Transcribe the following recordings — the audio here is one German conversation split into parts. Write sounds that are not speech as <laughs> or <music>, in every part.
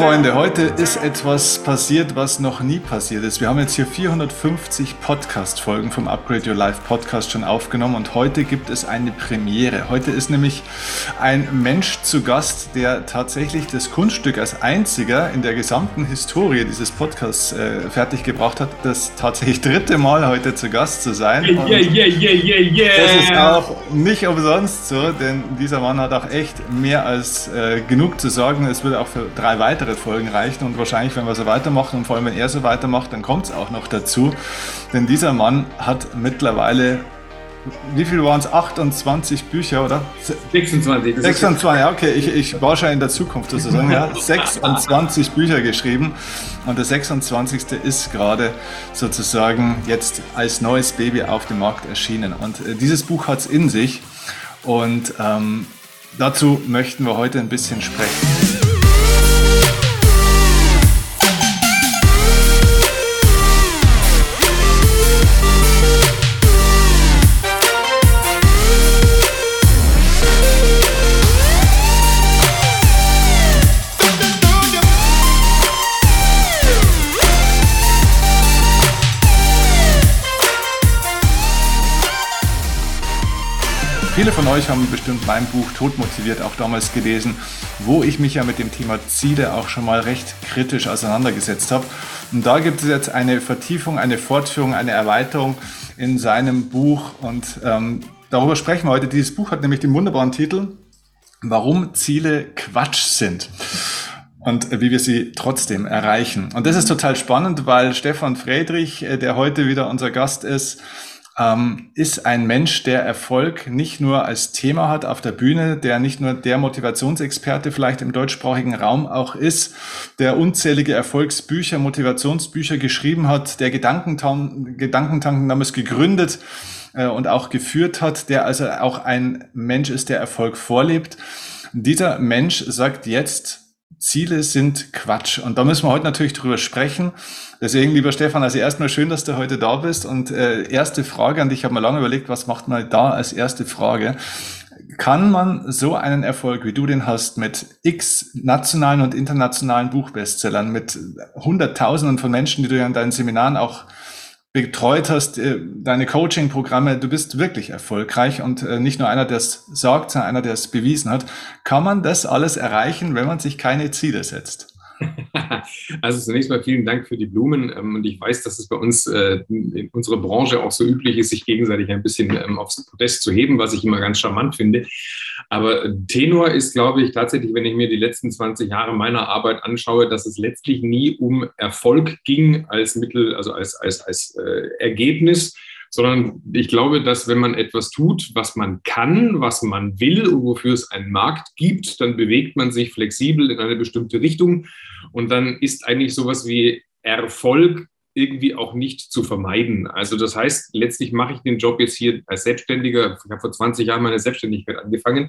Freunde, heute ist etwas passiert, was noch nie passiert ist. Wir haben jetzt hier 450 Podcast-Folgen vom Upgrade Your Life Podcast schon aufgenommen und heute gibt es eine Premiere. Heute ist nämlich ein Mensch zu Gast, der tatsächlich das Kunststück als einziger in der gesamten Historie dieses Podcasts äh, fertiggebracht hat, das tatsächlich dritte Mal heute zu Gast zu sein. Yeah, yeah, yeah, yeah, yeah. Das ist auch nicht umsonst so, denn dieser Mann hat auch echt mehr als äh, genug zu sagen. Es wird auch für drei weitere Folgen reichen und wahrscheinlich, wenn wir so weitermachen und vor allem, wenn er so weitermacht, dann kommt es auch noch dazu. Denn dieser Mann hat mittlerweile wie viel waren es? 28 Bücher, oder? 26. 26, ja, okay. Ich, ich war schon in der Zukunft sozusagen. Ja. <laughs> 26 Bücher geschrieben und der 26. ist gerade sozusagen jetzt als neues Baby auf dem Markt erschienen. Und äh, dieses Buch hat es in sich und ähm, dazu möchten wir heute ein bisschen sprechen. Viele von euch haben bestimmt mein Buch Todmotiviert auch damals gelesen, wo ich mich ja mit dem Thema Ziele auch schon mal recht kritisch auseinandergesetzt habe. Und da gibt es jetzt eine Vertiefung, eine Fortführung, eine Erweiterung in seinem Buch. Und ähm, darüber sprechen wir heute. Dieses Buch hat nämlich den wunderbaren Titel Warum Ziele Quatsch sind und wie wir sie trotzdem erreichen. Und das ist total spannend, weil Stefan Friedrich, äh, der heute wieder unser Gast ist, ähm, ist ein Mensch, der Erfolg nicht nur als Thema hat auf der Bühne, der nicht nur der Motivationsexperte vielleicht im deutschsprachigen Raum auch ist, der unzählige Erfolgsbücher, Motivationsbücher geschrieben hat, der Gedankentank, Gedankentanken damals gegründet äh, und auch geführt hat, der also auch ein Mensch ist, der Erfolg vorlebt. Dieser Mensch sagt jetzt, Ziele sind Quatsch. Und da müssen wir heute natürlich drüber sprechen. Deswegen, lieber Stefan, also erstmal schön, dass du heute da bist. Und äh, erste Frage an dich, ich habe mir lange überlegt, was macht man da als erste Frage? Kann man so einen Erfolg, wie du den hast, mit x nationalen und internationalen Buchbestsellern, mit Hunderttausenden von Menschen, die du ja in deinen Seminaren auch betreut hast, äh, deine Coaching-Programme, du bist wirklich erfolgreich und äh, nicht nur einer, der es sagt, sondern einer, der es bewiesen hat. Kann man das alles erreichen, wenn man sich keine Ziele setzt? <laughs> Also zunächst mal vielen Dank für die Blumen. Ähm, und ich weiß, dass es bei uns äh, in unserer Branche auch so üblich ist, sich gegenseitig ein bisschen ähm, aufs Podest zu heben, was ich immer ganz charmant finde. Aber Tenor ist, glaube ich, tatsächlich, wenn ich mir die letzten 20 Jahre meiner Arbeit anschaue, dass es letztlich nie um Erfolg ging als Mittel, also als, als, als äh, Ergebnis, sondern ich glaube, dass wenn man etwas tut, was man kann, was man will und wofür es einen Markt gibt, dann bewegt man sich flexibel in eine bestimmte Richtung. Und dann ist eigentlich sowas wie Erfolg irgendwie auch nicht zu vermeiden. Also das heißt, letztlich mache ich den Job jetzt hier als Selbstständiger. Ich habe vor 20 Jahren meine Selbstständigkeit angefangen.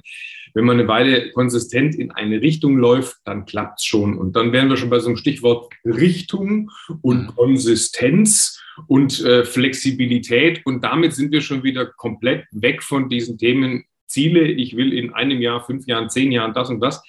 Wenn man eine Weile konsistent in eine Richtung läuft, dann klappt es schon. Und dann wären wir schon bei so einem Stichwort Richtung und mhm. Konsistenz und äh, Flexibilität. Und damit sind wir schon wieder komplett weg von diesen Themen Ziele, ich will in einem Jahr, fünf Jahren, zehn Jahren das und das,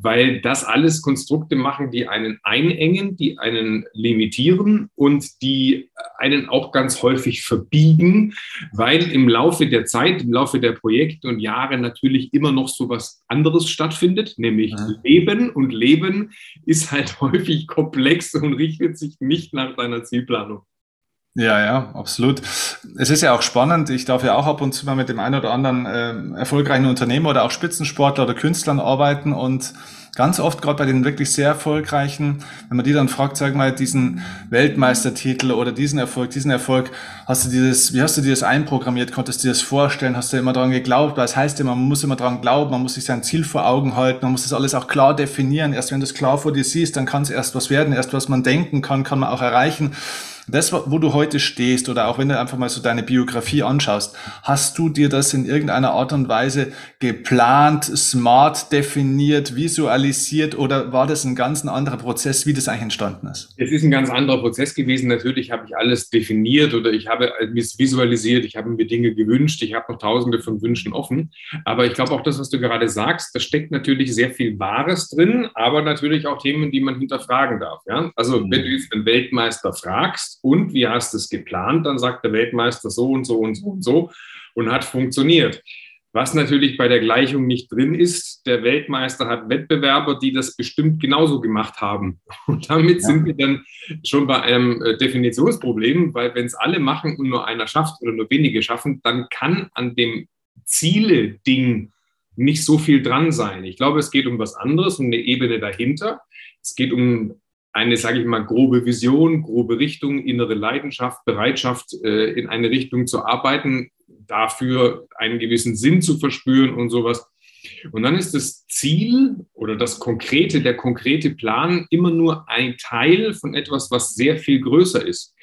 weil das alles Konstrukte machen, die einen einengen, die einen limitieren und die einen auch ganz häufig verbiegen, weil im Laufe der Zeit, im Laufe der Projekte und Jahre natürlich immer noch so was anderes stattfindet, nämlich ja. Leben. Und Leben ist halt <laughs> häufig komplex und richtet sich nicht nach deiner Zielplanung. Ja, ja, absolut. Es ist ja auch spannend. Ich darf ja auch ab und zu mal mit dem einen oder anderen äh, erfolgreichen Unternehmer oder auch Spitzensportler oder Künstlern arbeiten und ganz oft, gerade bei den wirklich sehr erfolgreichen, wenn man die dann fragt, sag mal, diesen Weltmeistertitel oder diesen Erfolg, diesen Erfolg, hast du dieses, wie hast du dir das einprogrammiert, konntest du dir das vorstellen, hast du immer daran geglaubt, das heißt immer, man muss immer daran glauben, man muss sich sein Ziel vor Augen halten, man muss das alles auch klar definieren, erst wenn du es klar vor dir siehst, dann kann es erst was werden, erst was man denken kann, kann man auch erreichen. Das, wo du heute stehst oder auch wenn du einfach mal so deine Biografie anschaust, hast du dir das in irgendeiner Art und Weise geplant, smart definiert, visualisiert oder war das ein ganz anderer Prozess, wie das eigentlich entstanden ist? Es ist ein ganz anderer Prozess gewesen. Natürlich habe ich alles definiert oder ich habe es visualisiert, ich habe mir Dinge gewünscht, ich habe noch tausende von Wünschen offen. Aber ich glaube auch das, was du gerade sagst, da steckt natürlich sehr viel Wahres drin, aber natürlich auch Themen, die man hinterfragen darf. Ja? Also wenn du jetzt den Weltmeister fragst und wie hast du es geplant, dann sagt der Weltmeister so und so und so und so und hat funktioniert. Was natürlich bei der Gleichung nicht drin ist, der Weltmeister hat Wettbewerber, die das bestimmt genauso gemacht haben. <laughs> Und damit ja. sind wir dann schon bei einem äh, Definitionsproblem, weil wenn es alle machen und nur einer schafft oder nur wenige schaffen, dann kann an dem Ziele-Ding nicht so viel dran sein. Ich glaube, es geht um was anderes, um eine Ebene dahinter. Es geht um eine, sage ich mal, grobe Vision, grobe Richtung, innere Leidenschaft, Bereitschaft, äh, in eine Richtung zu arbeiten, dafür einen gewissen Sinn zu verspüren und sowas. Und dann ist das Ziel oder das Konkrete, der konkrete Plan immer nur ein Teil von etwas, was sehr viel größer ist.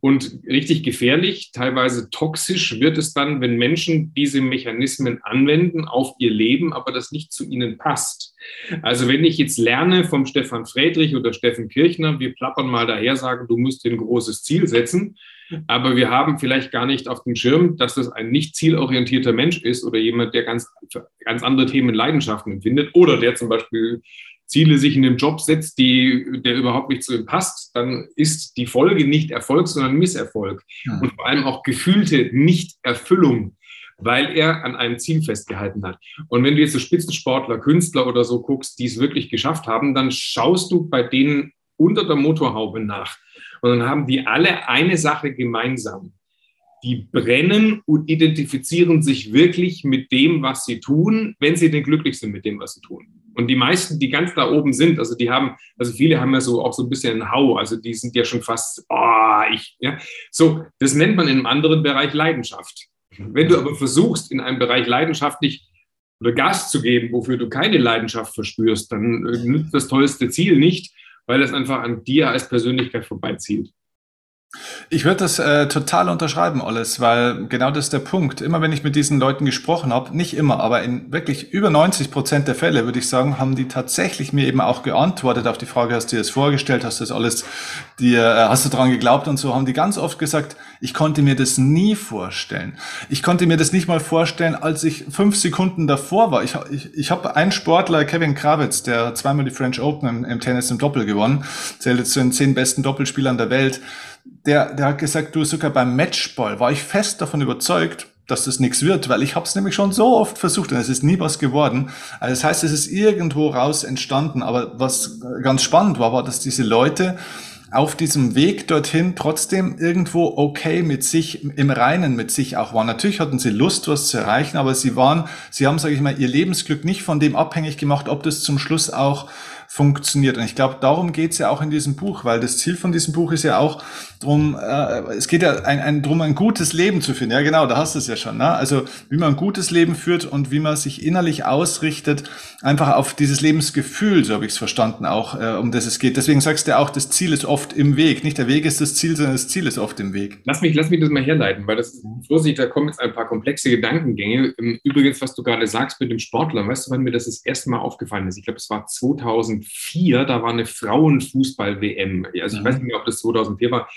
Und richtig gefährlich, teilweise toxisch wird es dann, wenn Menschen diese Mechanismen anwenden auf ihr Leben, aber das nicht zu ihnen passt. Also wenn ich jetzt lerne vom Stefan Friedrich oder Steffen Kirchner, wir plappern mal daher, sagen, du musst dir ein großes Ziel setzen, aber wir haben vielleicht gar nicht auf dem Schirm, dass das ein nicht zielorientierter Mensch ist oder jemand, der ganz, ganz andere Themen Leidenschaften empfindet oder der zum Beispiel Ziele sich in einem Job setzt, die, der überhaupt nicht zu ihm passt, dann ist die Folge nicht Erfolg, sondern Misserfolg. Ja. Und vor allem auch gefühlte Nichterfüllung, weil er an einem Ziel festgehalten hat. Und wenn du jetzt so Spitzensportler, Künstler oder so guckst, die es wirklich geschafft haben, dann schaust du bei denen unter der Motorhaube nach. Und dann haben die alle eine Sache gemeinsam. Die brennen und identifizieren sich wirklich mit dem, was sie tun, wenn sie denn glücklich sind mit dem, was sie tun. Und die meisten, die ganz da oben sind, also die haben, also viele haben ja so auch so ein bisschen einen Hau, also die sind ja schon fast, oh, ich, ja. So, das nennt man in einem anderen Bereich Leidenschaft. Wenn du aber versuchst, in einem Bereich leidenschaftlich Gas zu geben, wofür du keine Leidenschaft verspürst, dann äh, nützt das tollste Ziel nicht, weil es einfach an dir als Persönlichkeit vorbeizielt. Ich würde das äh, total unterschreiben, alles, weil genau das ist der Punkt. Immer wenn ich mit diesen Leuten gesprochen habe, nicht immer, aber in wirklich über 90 Prozent der Fälle, würde ich sagen, haben die tatsächlich mir eben auch geantwortet auf die Frage, hast du dir das vorgestellt, hast du das alles, dir, äh, hast du daran geglaubt und so, haben die ganz oft gesagt, ich konnte mir das nie vorstellen. Ich konnte mir das nicht mal vorstellen, als ich fünf Sekunden davor war. Ich, ich, ich habe einen Sportler, Kevin Krawitz, der zweimal die French Open im, im Tennis im Doppel gewonnen, zählt zu den zehn besten Doppelspielern der Welt der, der hat gesagt, du sogar beim Matchball war ich fest davon überzeugt, dass das nichts wird, weil ich habe es nämlich schon so oft versucht und es ist nie was geworden. Also das heißt, es ist irgendwo raus entstanden. Aber was ganz spannend war, war, dass diese Leute auf diesem Weg dorthin trotzdem irgendwo okay mit sich, im Reinen mit sich auch waren. Natürlich hatten sie Lust, was zu erreichen, aber sie waren, sie haben, sage ich mal, ihr Lebensglück nicht von dem abhängig gemacht, ob das zum Schluss auch funktioniert. Und ich glaube, darum geht es ja auch in diesem Buch, weil das Ziel von diesem Buch ist ja auch drum, äh, es geht ja ein, ein, drum, ein gutes Leben zu finden. Ja, genau, da hast du es ja schon. Ne? Also wie man ein gutes Leben führt und wie man sich innerlich ausrichtet, einfach auf dieses Lebensgefühl, so habe ich es verstanden, auch äh, um das es geht. Deswegen sagst du auch, das Ziel ist oft im Weg. Nicht der Weg ist das Ziel, sondern das Ziel ist oft im Weg. Lass mich, lass mich das mal herleiten, weil das Vorsicht, da kommen jetzt ein paar komplexe Gedankengänge. Übrigens, was du gerade sagst mit dem Sportler, weißt du, wann mir das das erste Mal aufgefallen ist? Ich glaube, es war 2000 2004, da war eine Frauenfußball-WM. Also ich mhm. weiß nicht mehr, ob das 2004 war.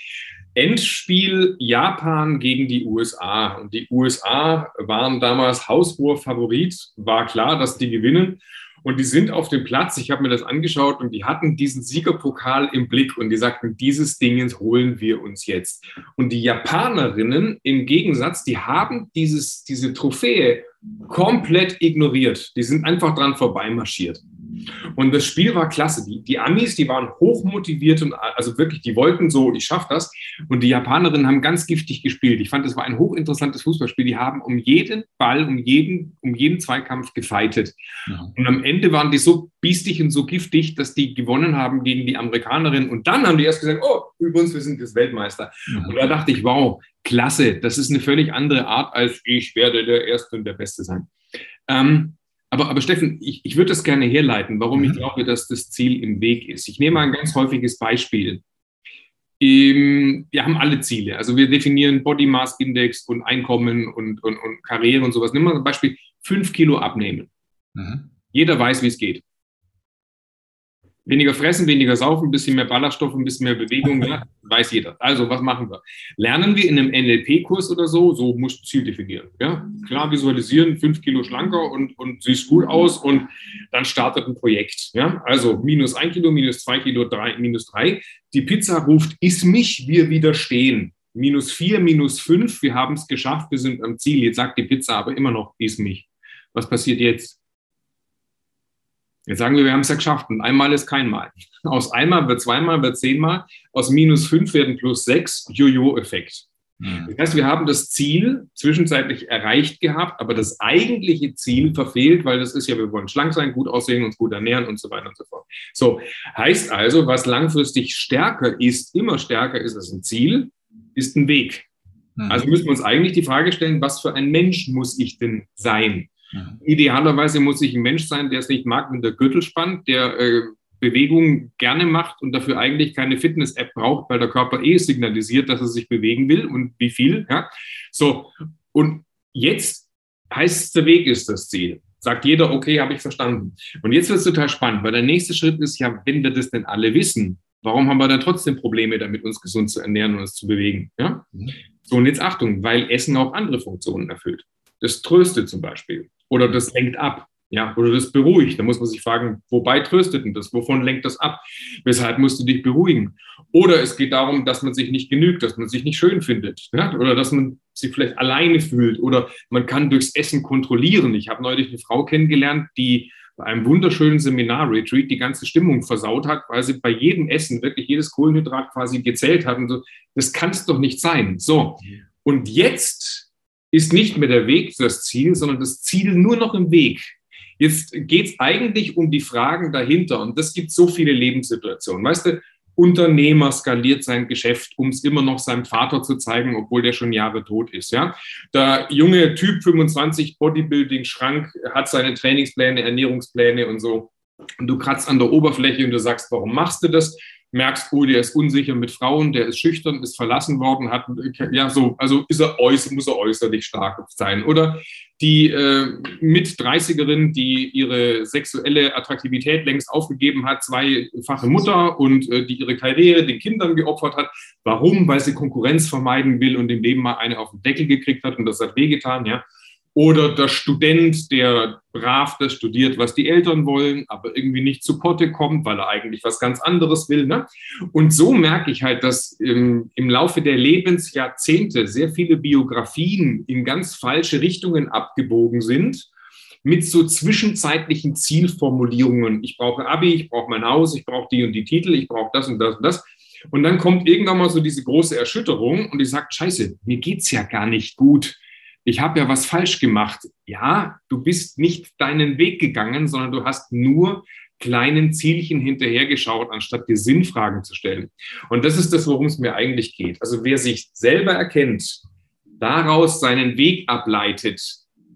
Endspiel Japan gegen die USA. Und die USA waren damals haushoher Favorit. War klar, dass die gewinnen. Und die sind auf dem Platz, ich habe mir das angeschaut und die hatten diesen Siegerpokal im Blick und die sagten, dieses Ding holen wir uns jetzt. Und die Japanerinnen im Gegensatz, die haben dieses, diese Trophäe komplett ignoriert. Die sind einfach dran vorbeimarschiert. Und das Spiel war klasse. Die, die Amis, die waren hochmotiviert und also wirklich, die wollten so, ich schaffe das. Und die Japanerinnen haben ganz giftig gespielt. Ich fand, das war ein hochinteressantes Fußballspiel. Die haben um jeden Ball, um jeden, um jeden Zweikampf gefeitet. Ja. Und am Ende waren die so biestig und so giftig, dass die gewonnen haben gegen die Amerikanerinnen. Und dann haben die erst gesagt, oh, übrigens, wir sind jetzt Weltmeister. Ja. Und da dachte ich, wow, klasse. Das ist eine völlig andere Art, als ich werde der Erste und der Beste sein. Ähm, aber, aber Steffen, ich, ich würde das gerne herleiten, warum mhm. ich glaube, dass das Ziel im Weg ist. Ich nehme mal ein ganz häufiges Beispiel. Ähm, wir haben alle Ziele. Also wir definieren Body Mass Index und Einkommen und, und, und Karriere und sowas. Nimm mal zum Beispiel fünf Kilo abnehmen. Mhm. Jeder weiß, wie es geht. Weniger fressen, weniger saufen, ein bisschen mehr Ballaststoffe, ein bisschen mehr Bewegung, ja, weiß jeder. Also, was machen wir? Lernen wir in einem NLP-Kurs oder so, so musst du Ziel definieren. Ja? Klar visualisieren, fünf Kilo schlanker und, und siehst gut aus und dann startet ein Projekt. Ja? Also minus ein Kilo, minus zwei Kilo, drei, minus drei. Die Pizza ruft, iss mich, wir widerstehen. Minus vier, minus fünf, wir haben es geschafft, wir sind am Ziel. Jetzt sagt die Pizza aber immer noch, iss mich. Was passiert jetzt? Jetzt sagen wir, wir haben es ja geschafft und einmal ist kein Mal. Aus einmal wird zweimal, wird zehnmal, aus minus fünf werden plus sechs, Jojo-Effekt. Mhm. Das heißt, wir haben das Ziel zwischenzeitlich erreicht gehabt, aber das eigentliche Ziel verfehlt, weil das ist ja, wir wollen schlank sein, gut aussehen, uns gut ernähren und so weiter und so fort. So, heißt also, was langfristig stärker ist, immer stärker ist als ein Ziel, ist ein Weg. Mhm. Also müssen wir uns eigentlich die Frage stellen, was für ein Mensch muss ich denn sein? Mhm. Idealerweise muss ich ein Mensch sein, der es nicht mag, mit der Gürtel spannt, der äh, Bewegung gerne macht und dafür eigentlich keine Fitness-App braucht, weil der Körper eh signalisiert, dass er sich bewegen will und wie viel. Ja? So, und jetzt heißt es, der Weg ist das Ziel. Sagt jeder, okay, habe ich verstanden. Und jetzt wird es total spannend, weil der nächste Schritt ist ja, wenn wir das denn alle wissen, warum haben wir dann trotzdem Probleme damit, uns gesund zu ernähren und uns zu bewegen? Ja? Mhm. So, und jetzt Achtung, weil Essen auch andere Funktionen erfüllt. Das tröstet zum Beispiel oder das lenkt ab. Ja, oder das beruhigt. Da muss man sich fragen, wobei tröstet denn das? Wovon lenkt das ab? Weshalb musst du dich beruhigen? Oder es geht darum, dass man sich nicht genügt, dass man sich nicht schön findet. Ja? Oder dass man sich vielleicht alleine fühlt. Oder man kann durchs Essen kontrollieren. Ich habe neulich eine Frau kennengelernt, die bei einem wunderschönen Seminar-Retreat die ganze Stimmung versaut hat, weil sie bei jedem Essen wirklich jedes Kohlenhydrat quasi gezählt hat. Und so, das kann es doch nicht sein. So. Und jetzt ist nicht mehr der Weg das Ziel, sondern das Ziel nur noch im Weg. Jetzt geht es eigentlich um die Fragen dahinter und das gibt so viele Lebenssituationen. Weißt du, Unternehmer skaliert sein Geschäft, um es immer noch seinem Vater zu zeigen, obwohl der schon Jahre tot ist. Ja? Der junge Typ 25 Bodybuilding-Schrank hat seine Trainingspläne, Ernährungspläne und so. Und du kratzt an der Oberfläche und du sagst, warum machst du das? Merkst, oh, der ist unsicher mit Frauen, der ist schüchtern, ist verlassen worden, hat, ja, so, also ist er äußer, muss er äußerlich stark sein. Oder die äh, mit 30erin, die ihre sexuelle Attraktivität längst aufgegeben hat, zweifache Mutter und äh, die ihre Karriere den Kindern geopfert hat. Warum? Weil sie Konkurrenz vermeiden will und im Leben mal eine auf den Deckel gekriegt hat und das hat wehgetan, ja. Oder der Student, der brav das studiert, was die Eltern wollen, aber irgendwie nicht zu Potte kommt, weil er eigentlich was ganz anderes will. Ne? Und so merke ich halt, dass im, im Laufe der Lebensjahrzehnte sehr viele Biografien in ganz falsche Richtungen abgebogen sind mit so zwischenzeitlichen Zielformulierungen. Ich brauche Abi, ich brauche mein Haus, ich brauche die und die Titel, ich brauche das und das und das. Und dann kommt irgendwann mal so diese große Erschütterung und ich sage, scheiße, mir geht's ja gar nicht gut ich habe ja was falsch gemacht. Ja, du bist nicht deinen Weg gegangen, sondern du hast nur kleinen Zielchen hinterhergeschaut, anstatt dir Sinnfragen zu stellen. Und das ist das, worum es mir eigentlich geht. Also wer sich selber erkennt, daraus seinen Weg ableitet,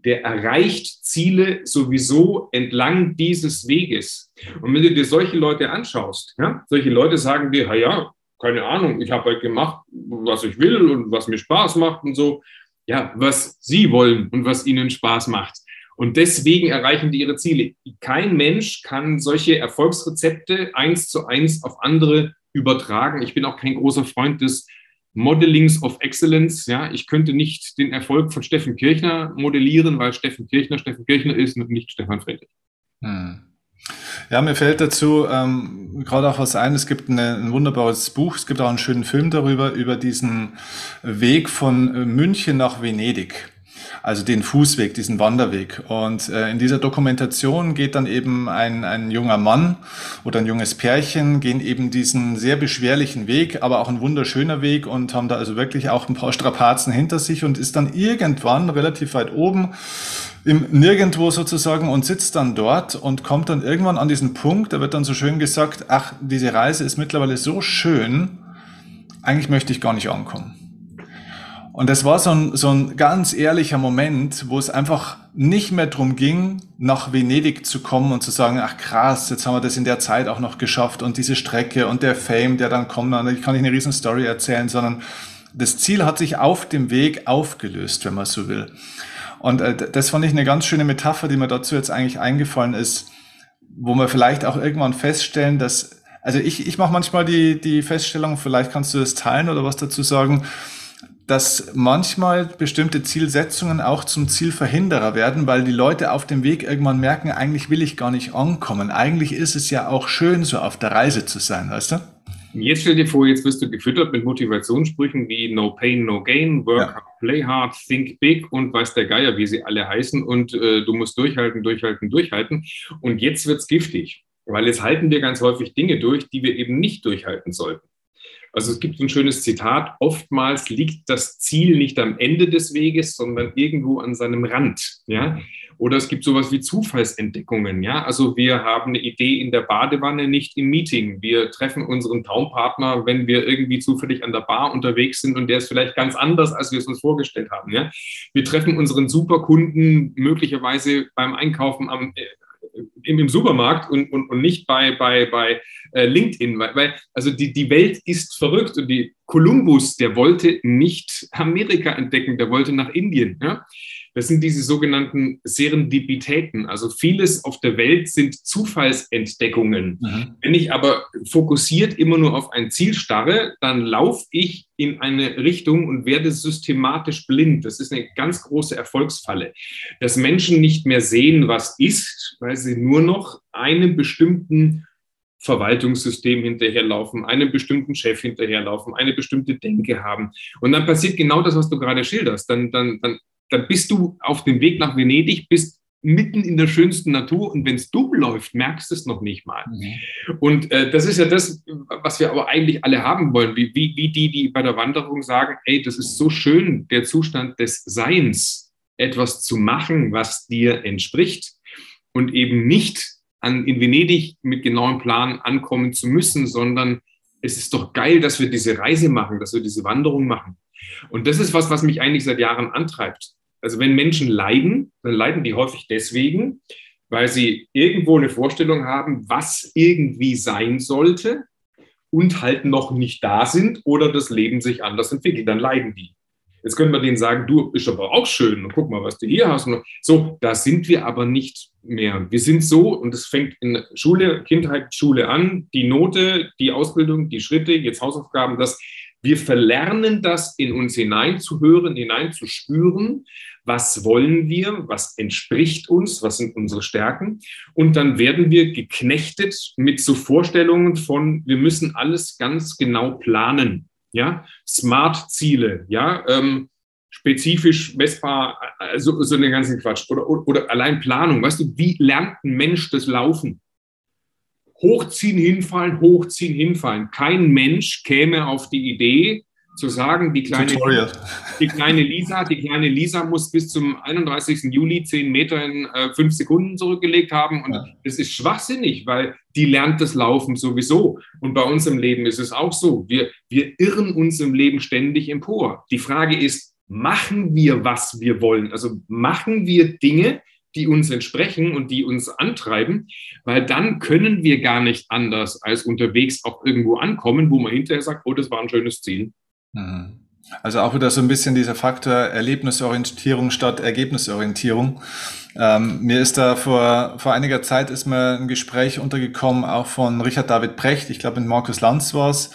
der erreicht Ziele sowieso entlang dieses Weges. Und wenn du dir solche Leute anschaust, ja, solche Leute sagen dir, ja, keine Ahnung, ich habe halt gemacht, was ich will und was mir Spaß macht und so ja, was sie wollen und was ihnen Spaß macht. Und deswegen erreichen die ihre Ziele. Kein Mensch kann solche Erfolgsrezepte eins zu eins auf andere übertragen. Ich bin auch kein großer Freund des Modelings of Excellence. Ja, ich könnte nicht den Erfolg von Steffen Kirchner modellieren, weil Steffen Kirchner Steffen Kirchner ist und nicht Stefan Friedrich. Hm. Ja, mir fällt dazu ähm, gerade auch was ein. Es gibt eine, ein wunderbares Buch, es gibt auch einen schönen Film darüber, über diesen Weg von äh, München nach Venedig. Also den Fußweg, diesen Wanderweg. Und äh, in dieser Dokumentation geht dann eben ein, ein junger Mann oder ein junges Pärchen, gehen eben diesen sehr beschwerlichen Weg, aber auch ein wunderschöner Weg und haben da also wirklich auch ein paar Strapazen hinter sich und ist dann irgendwann relativ weit oben im Nirgendwo sozusagen und sitzt dann dort und kommt dann irgendwann an diesen Punkt, da wird dann so schön gesagt, ach, diese Reise ist mittlerweile so schön, eigentlich möchte ich gar nicht ankommen. Und das war so ein, so ein ganz ehrlicher Moment, wo es einfach nicht mehr drum ging, nach Venedig zu kommen und zu sagen, ach krass, jetzt haben wir das in der Zeit auch noch geschafft und diese Strecke und der Fame, der dann kommt, ich kann nicht eine riesen Story erzählen, sondern das Ziel hat sich auf dem Weg aufgelöst, wenn man so will. Und äh, das fand ich eine ganz schöne Metapher, die mir dazu jetzt eigentlich eingefallen ist, wo wir vielleicht auch irgendwann feststellen, dass, also ich, ich mache manchmal die, die Feststellung, vielleicht kannst du das teilen oder was dazu sagen, dass manchmal bestimmte Zielsetzungen auch zum Zielverhinderer werden, weil die Leute auf dem Weg irgendwann merken, eigentlich will ich gar nicht ankommen. Eigentlich ist es ja auch schön, so auf der Reise zu sein, weißt du? Jetzt stell dir vor, jetzt wirst du gefüttert mit Motivationssprüchen wie No Pain, No Gain, Work ja. hard, Play hard, Think big und weiß der Geier, wie sie alle heißen. Und äh, du musst durchhalten, durchhalten, durchhalten. Und jetzt wird's giftig, weil jetzt halten wir ganz häufig Dinge durch, die wir eben nicht durchhalten sollten. Also es gibt ein schönes Zitat, oftmals liegt das Ziel nicht am Ende des Weges, sondern irgendwo an seinem Rand. Ja? Oder es gibt sowas wie Zufallsentdeckungen. Ja? Also wir haben eine Idee in der Badewanne, nicht im Meeting. Wir treffen unseren Traumpartner, wenn wir irgendwie zufällig an der Bar unterwegs sind und der ist vielleicht ganz anders, als wir es uns vorgestellt haben. Ja? Wir treffen unseren Superkunden möglicherweise beim Einkaufen am, äh, im, Supermarkt und, und, und nicht bei, bei, bei äh, LinkedIn, weil, weil also die, die Welt ist verrückt und die Kolumbus, der wollte nicht Amerika entdecken, der wollte nach Indien. Ja? Das sind diese sogenannten Serendipitäten. Also vieles auf der Welt sind Zufallsentdeckungen. Mhm. Wenn ich aber fokussiert immer nur auf ein Ziel starre, dann laufe ich in eine Richtung und werde systematisch blind. Das ist eine ganz große Erfolgsfalle, dass Menschen nicht mehr sehen, was ist, weil sie nur noch einem bestimmten Verwaltungssystem hinterherlaufen, einem bestimmten Chef hinterherlaufen, eine bestimmte Denke haben. Und dann passiert genau das, was du gerade schilderst. Dann, dann, dann dann bist du auf dem Weg nach Venedig, bist mitten in der schönsten Natur und wenn es dumm läuft, merkst du es noch nicht mal. Mhm. Und äh, das ist ja das, was wir aber eigentlich alle haben wollen, wie, wie, wie die, die bei der Wanderung sagen, ey, das ist so schön, der Zustand des Seins, etwas zu machen, was dir entspricht und eben nicht an, in Venedig mit genauem Plan ankommen zu müssen, sondern es ist doch geil, dass wir diese Reise machen, dass wir diese Wanderung machen. Und das ist was, was mich eigentlich seit Jahren antreibt. Also wenn Menschen leiden, dann leiden die häufig deswegen, weil sie irgendwo eine Vorstellung haben, was irgendwie sein sollte und halt noch nicht da sind oder das Leben sich anders entwickelt. Dann leiden die. Jetzt können wir denen sagen, du bist aber auch schön und guck mal, was du hier hast. So, da sind wir aber nicht mehr. Wir sind so, und es fängt in Schule, Kindheit, Schule an, die Note, die Ausbildung, die Schritte, jetzt Hausaufgaben, das wir verlernen das in uns hineinzuhören, hineinzuspüren. Was wollen wir? Was entspricht uns? Was sind unsere Stärken? Und dann werden wir geknechtet mit so Vorstellungen von, wir müssen alles ganz genau planen. Ja, Smart-Ziele, ja, ähm, spezifisch messbar, also so den ganzen Quatsch. Oder, oder, oder allein Planung. Weißt du, wie lernt ein Mensch das Laufen? Hochziehen, hinfallen, hochziehen, hinfallen. Kein Mensch käme auf die Idee, zu sagen, die kleine, die kleine Lisa, die kleine Lisa muss bis zum 31. Juli 10 Meter in äh, fünf Sekunden zurückgelegt haben. Und ja. das ist schwachsinnig, weil die lernt das Laufen sowieso. Und bei uns im Leben ist es auch so. Wir, wir irren uns im Leben ständig empor. Die Frage ist, machen wir, was wir wollen? Also machen wir Dinge, die uns entsprechen und die uns antreiben, weil dann können wir gar nicht anders als unterwegs auch irgendwo ankommen, wo man hinterher sagt, oh, das war ein schönes Ziel. Mhm. Also auch wieder so ein bisschen dieser Faktor Erlebnisorientierung statt Ergebnisorientierung. Ähm, mir ist da vor, vor einiger Zeit ist mir ein Gespräch untergekommen, auch von Richard David Brecht, ich glaube mit Markus Lanz war es,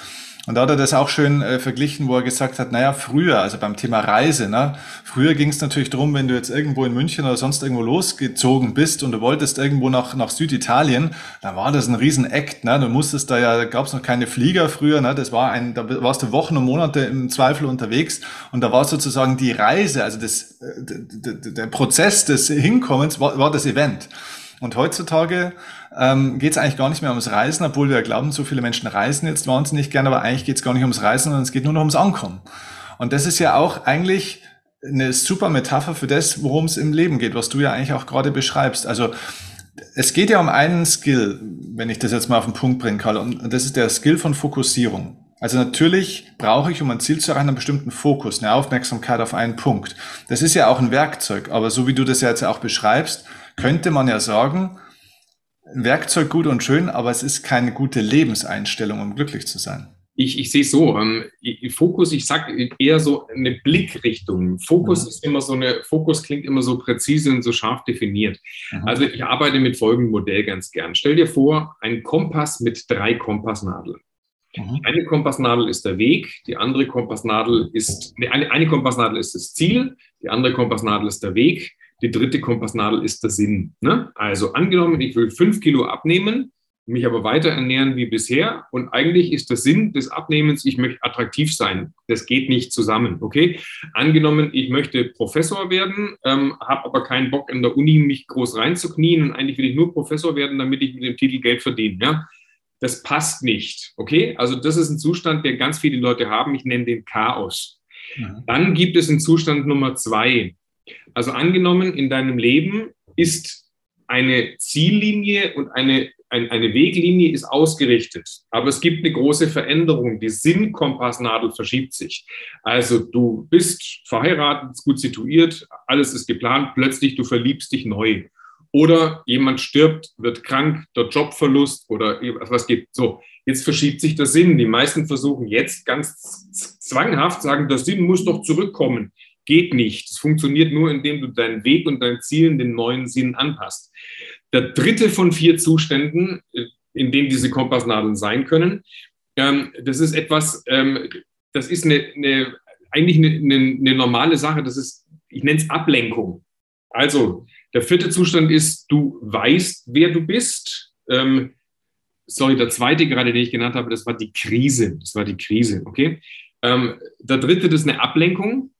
und da hat er das auch schön äh, verglichen, wo er gesagt hat, naja, früher, also beim Thema Reise, ne, früher ging es natürlich drum, wenn du jetzt irgendwo in München oder sonst irgendwo losgezogen bist und du wolltest irgendwo nach, nach Süditalien, dann war das ein Riesenakt, ne? Du musstest da ja, gab es noch keine Flieger früher, ne? Das war ein, da warst du Wochen und Monate im Zweifel unterwegs und da war sozusagen die Reise, also das, äh, der Prozess des Hinkommens war, war das Event. Und heutzutage ähm, geht es eigentlich gar nicht mehr ums Reisen, obwohl wir glauben, so viele Menschen reisen jetzt wahnsinnig gerne, aber eigentlich geht es gar nicht ums Reisen, sondern es geht nur noch ums Ankommen. Und das ist ja auch eigentlich eine super Metapher für das, worum es im Leben geht, was du ja eigentlich auch gerade beschreibst. Also es geht ja um einen Skill, wenn ich das jetzt mal auf den Punkt bringen kann, und das ist der Skill von Fokussierung. Also natürlich brauche ich, um ein Ziel zu erreichen, einen bestimmten Fokus, eine Aufmerksamkeit auf einen Punkt. Das ist ja auch ein Werkzeug, aber so wie du das ja jetzt auch beschreibst, könnte man ja sagen, ein Werkzeug gut und schön, aber es ist keine gute Lebenseinstellung, um glücklich zu sein. Ich, ich sehe es so, ähm, Fokus, ich sage eher so eine Blickrichtung. Fokus mhm. ist immer so eine, Fokus klingt immer so präzise und so scharf definiert. Mhm. Also ich arbeite mit folgendem Modell ganz gern. Stell dir vor, ein Kompass mit drei Kompassnadeln. Mhm. Eine Kompassnadel ist der Weg, die andere Kompassnadel ist, eine, eine Kompassnadel ist das Ziel, die andere Kompassnadel ist der Weg, die dritte Kompassnadel ist der Sinn. Ne? Also angenommen, ich will fünf Kilo abnehmen, mich aber weiter ernähren wie bisher. Und eigentlich ist der Sinn des Abnehmens, ich möchte attraktiv sein. Das geht nicht zusammen, okay? Angenommen, ich möchte Professor werden, ähm, habe aber keinen Bock in der Uni mich groß reinzuknien und eigentlich will ich nur Professor werden, damit ich mit dem Titel Geld verdiene, ja? Das passt nicht, okay? Also das ist ein Zustand, der ganz viele Leute haben. Ich nenne den Chaos. Ja. Dann gibt es einen Zustand Nummer zwei. Also angenommen, in deinem Leben ist eine Ziellinie und eine, ein, eine Weglinie ist ausgerichtet, aber es gibt eine große Veränderung. Die Sinnkompassnadel verschiebt sich. Also du bist verheiratet, gut situiert, alles ist geplant, plötzlich du verliebst dich neu. Oder jemand stirbt, wird krank, der Jobverlust oder was gibt. So, jetzt verschiebt sich der Sinn. Die meisten versuchen jetzt ganz zwanghaft sagen, der Sinn muss doch zurückkommen geht nicht. Es funktioniert nur, indem du deinen Weg und dein Ziel den neuen Sinn anpasst. Der dritte von vier Zuständen, äh, in denen diese Kompassnadeln sein können, ähm, das ist etwas, ähm, das ist eine, eine eigentlich eine, eine, eine, normale Sache. Das ist, ich nenne es Ablenkung. Also der vierte Zustand ist, du weißt, wer du bist. Ähm, sorry, der zweite gerade, den ich genannt habe, das war die Krise. Das war die Krise, okay? Ähm, der dritte, das ist eine Ablenkung.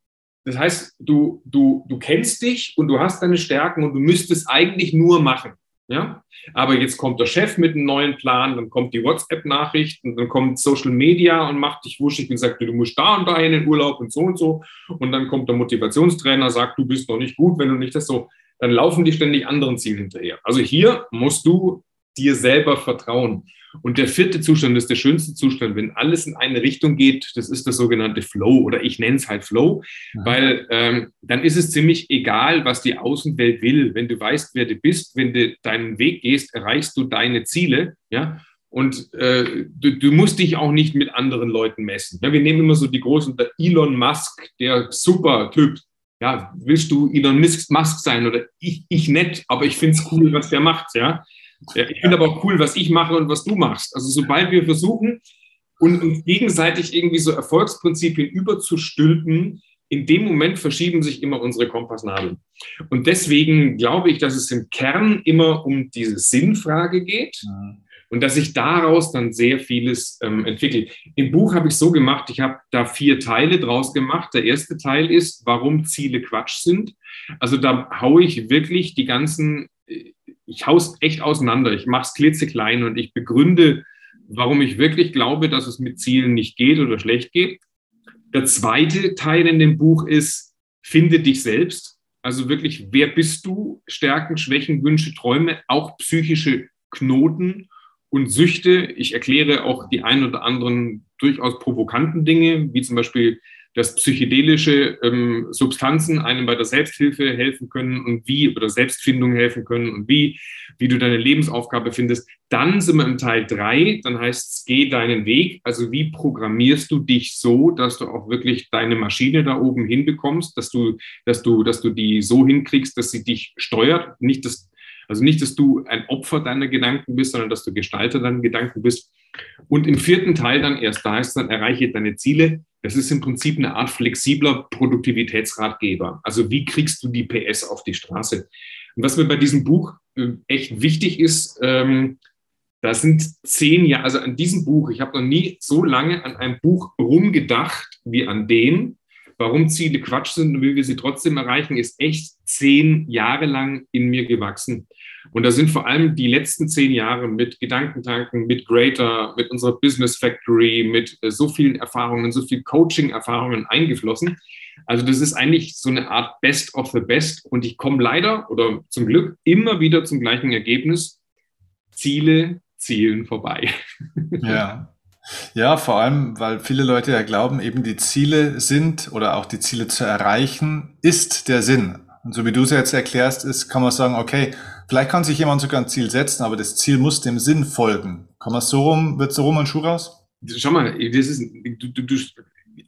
Das heißt, du, du, du kennst dich und du hast deine Stärken und du müsstest eigentlich nur machen. Ja? Aber jetzt kommt der Chef mit einem neuen Plan, dann kommt die WhatsApp-Nachricht und dann kommt Social Media und macht dich wuschig und sagt, du musst da und da in den Urlaub und so und so. Und dann kommt der Motivationstrainer, sagt, du bist noch nicht gut, wenn du nicht das so. Dann laufen die ständig anderen Zielen hinterher. Also hier musst du dir selber vertrauen. Und der vierte Zustand ist der schönste Zustand, wenn alles in eine Richtung geht. Das ist das sogenannte Flow oder ich nenne es halt Flow, ja. weil ähm, dann ist es ziemlich egal, was die Außenwelt will. Wenn du weißt, wer du bist, wenn du deinen Weg gehst, erreichst du deine Ziele. Ja, und äh, du, du, musst dich auch nicht mit anderen Leuten messen. Ja, wir nehmen immer so die großen, der Elon Musk, der super Typ. Ja, willst du Elon Musk sein oder ich, ich nett, aber ich finde es cool, was der macht. Ja, ich finde aber auch cool, was ich mache und was du machst. Also sobald wir versuchen, uns gegenseitig irgendwie so Erfolgsprinzipien überzustülpen, in dem Moment verschieben sich immer unsere Kompassnadeln. Und deswegen glaube ich, dass es im Kern immer um diese Sinnfrage geht. Mhm. Und dass sich daraus dann sehr vieles ähm, entwickelt. Im Buch habe ich so gemacht, ich habe da vier Teile draus gemacht. Der erste Teil ist, warum Ziele Quatsch sind. Also da haue ich wirklich die ganzen äh, ich haus echt auseinander. Ich mache es klitzeklein und ich begründe, warum ich wirklich glaube, dass es mit Zielen nicht geht oder schlecht geht. Der zweite Teil in dem Buch ist, finde dich selbst. Also wirklich, wer bist du? Stärken, Schwächen, Wünsche, Träume, auch psychische Knoten und Süchte. Ich erkläre auch die ein oder anderen durchaus provokanten Dinge, wie zum Beispiel dass psychedelische ähm, Substanzen einem bei der Selbsthilfe helfen können und wie, oder Selbstfindung helfen können und wie, wie du deine Lebensaufgabe findest. Dann sind wir im Teil drei, dann heißt es, geh deinen Weg. Also wie programmierst du dich so, dass du auch wirklich deine Maschine da oben hinbekommst, dass du, dass du, dass du die so hinkriegst, dass sie dich steuert. Nicht, dass, also nicht, dass du ein Opfer deiner Gedanken bist, sondern dass du Gestalter deiner Gedanken bist. Und im vierten Teil dann erst da ist dann erreiche deine Ziele. Das ist im Prinzip eine Art flexibler Produktivitätsratgeber. Also wie kriegst du die PS auf die Straße? Und was mir bei diesem Buch äh, echt wichtig ist, ähm, da sind zehn Jahre, also an diesem Buch, ich habe noch nie so lange an einem Buch rumgedacht wie an dem. Warum Ziele Quatsch sind und wie wir sie trotzdem erreichen, ist echt zehn Jahre lang in mir gewachsen. Und da sind vor allem die letzten zehn Jahre mit Gedankentanken, mit Greater, mit unserer Business Factory, mit äh, so vielen Erfahrungen, so viel Coaching-Erfahrungen eingeflossen. Also das ist eigentlich so eine Art Best of the Best. Und ich komme leider oder zum Glück immer wieder zum gleichen Ergebnis. Ziele zielen vorbei. <laughs> Ja. Ja, vor allem, weil viele Leute ja glauben, eben die Ziele sind oder auch die Ziele zu erreichen, ist der Sinn. Und so wie du es jetzt erklärst, ist, kann man sagen, okay, vielleicht kann sich jemand sogar ein Ziel setzen, aber das Ziel muss dem Sinn folgen. Kann man so rum, wird so rum ein Schuh raus? Schau mal, das ist, du, du, du,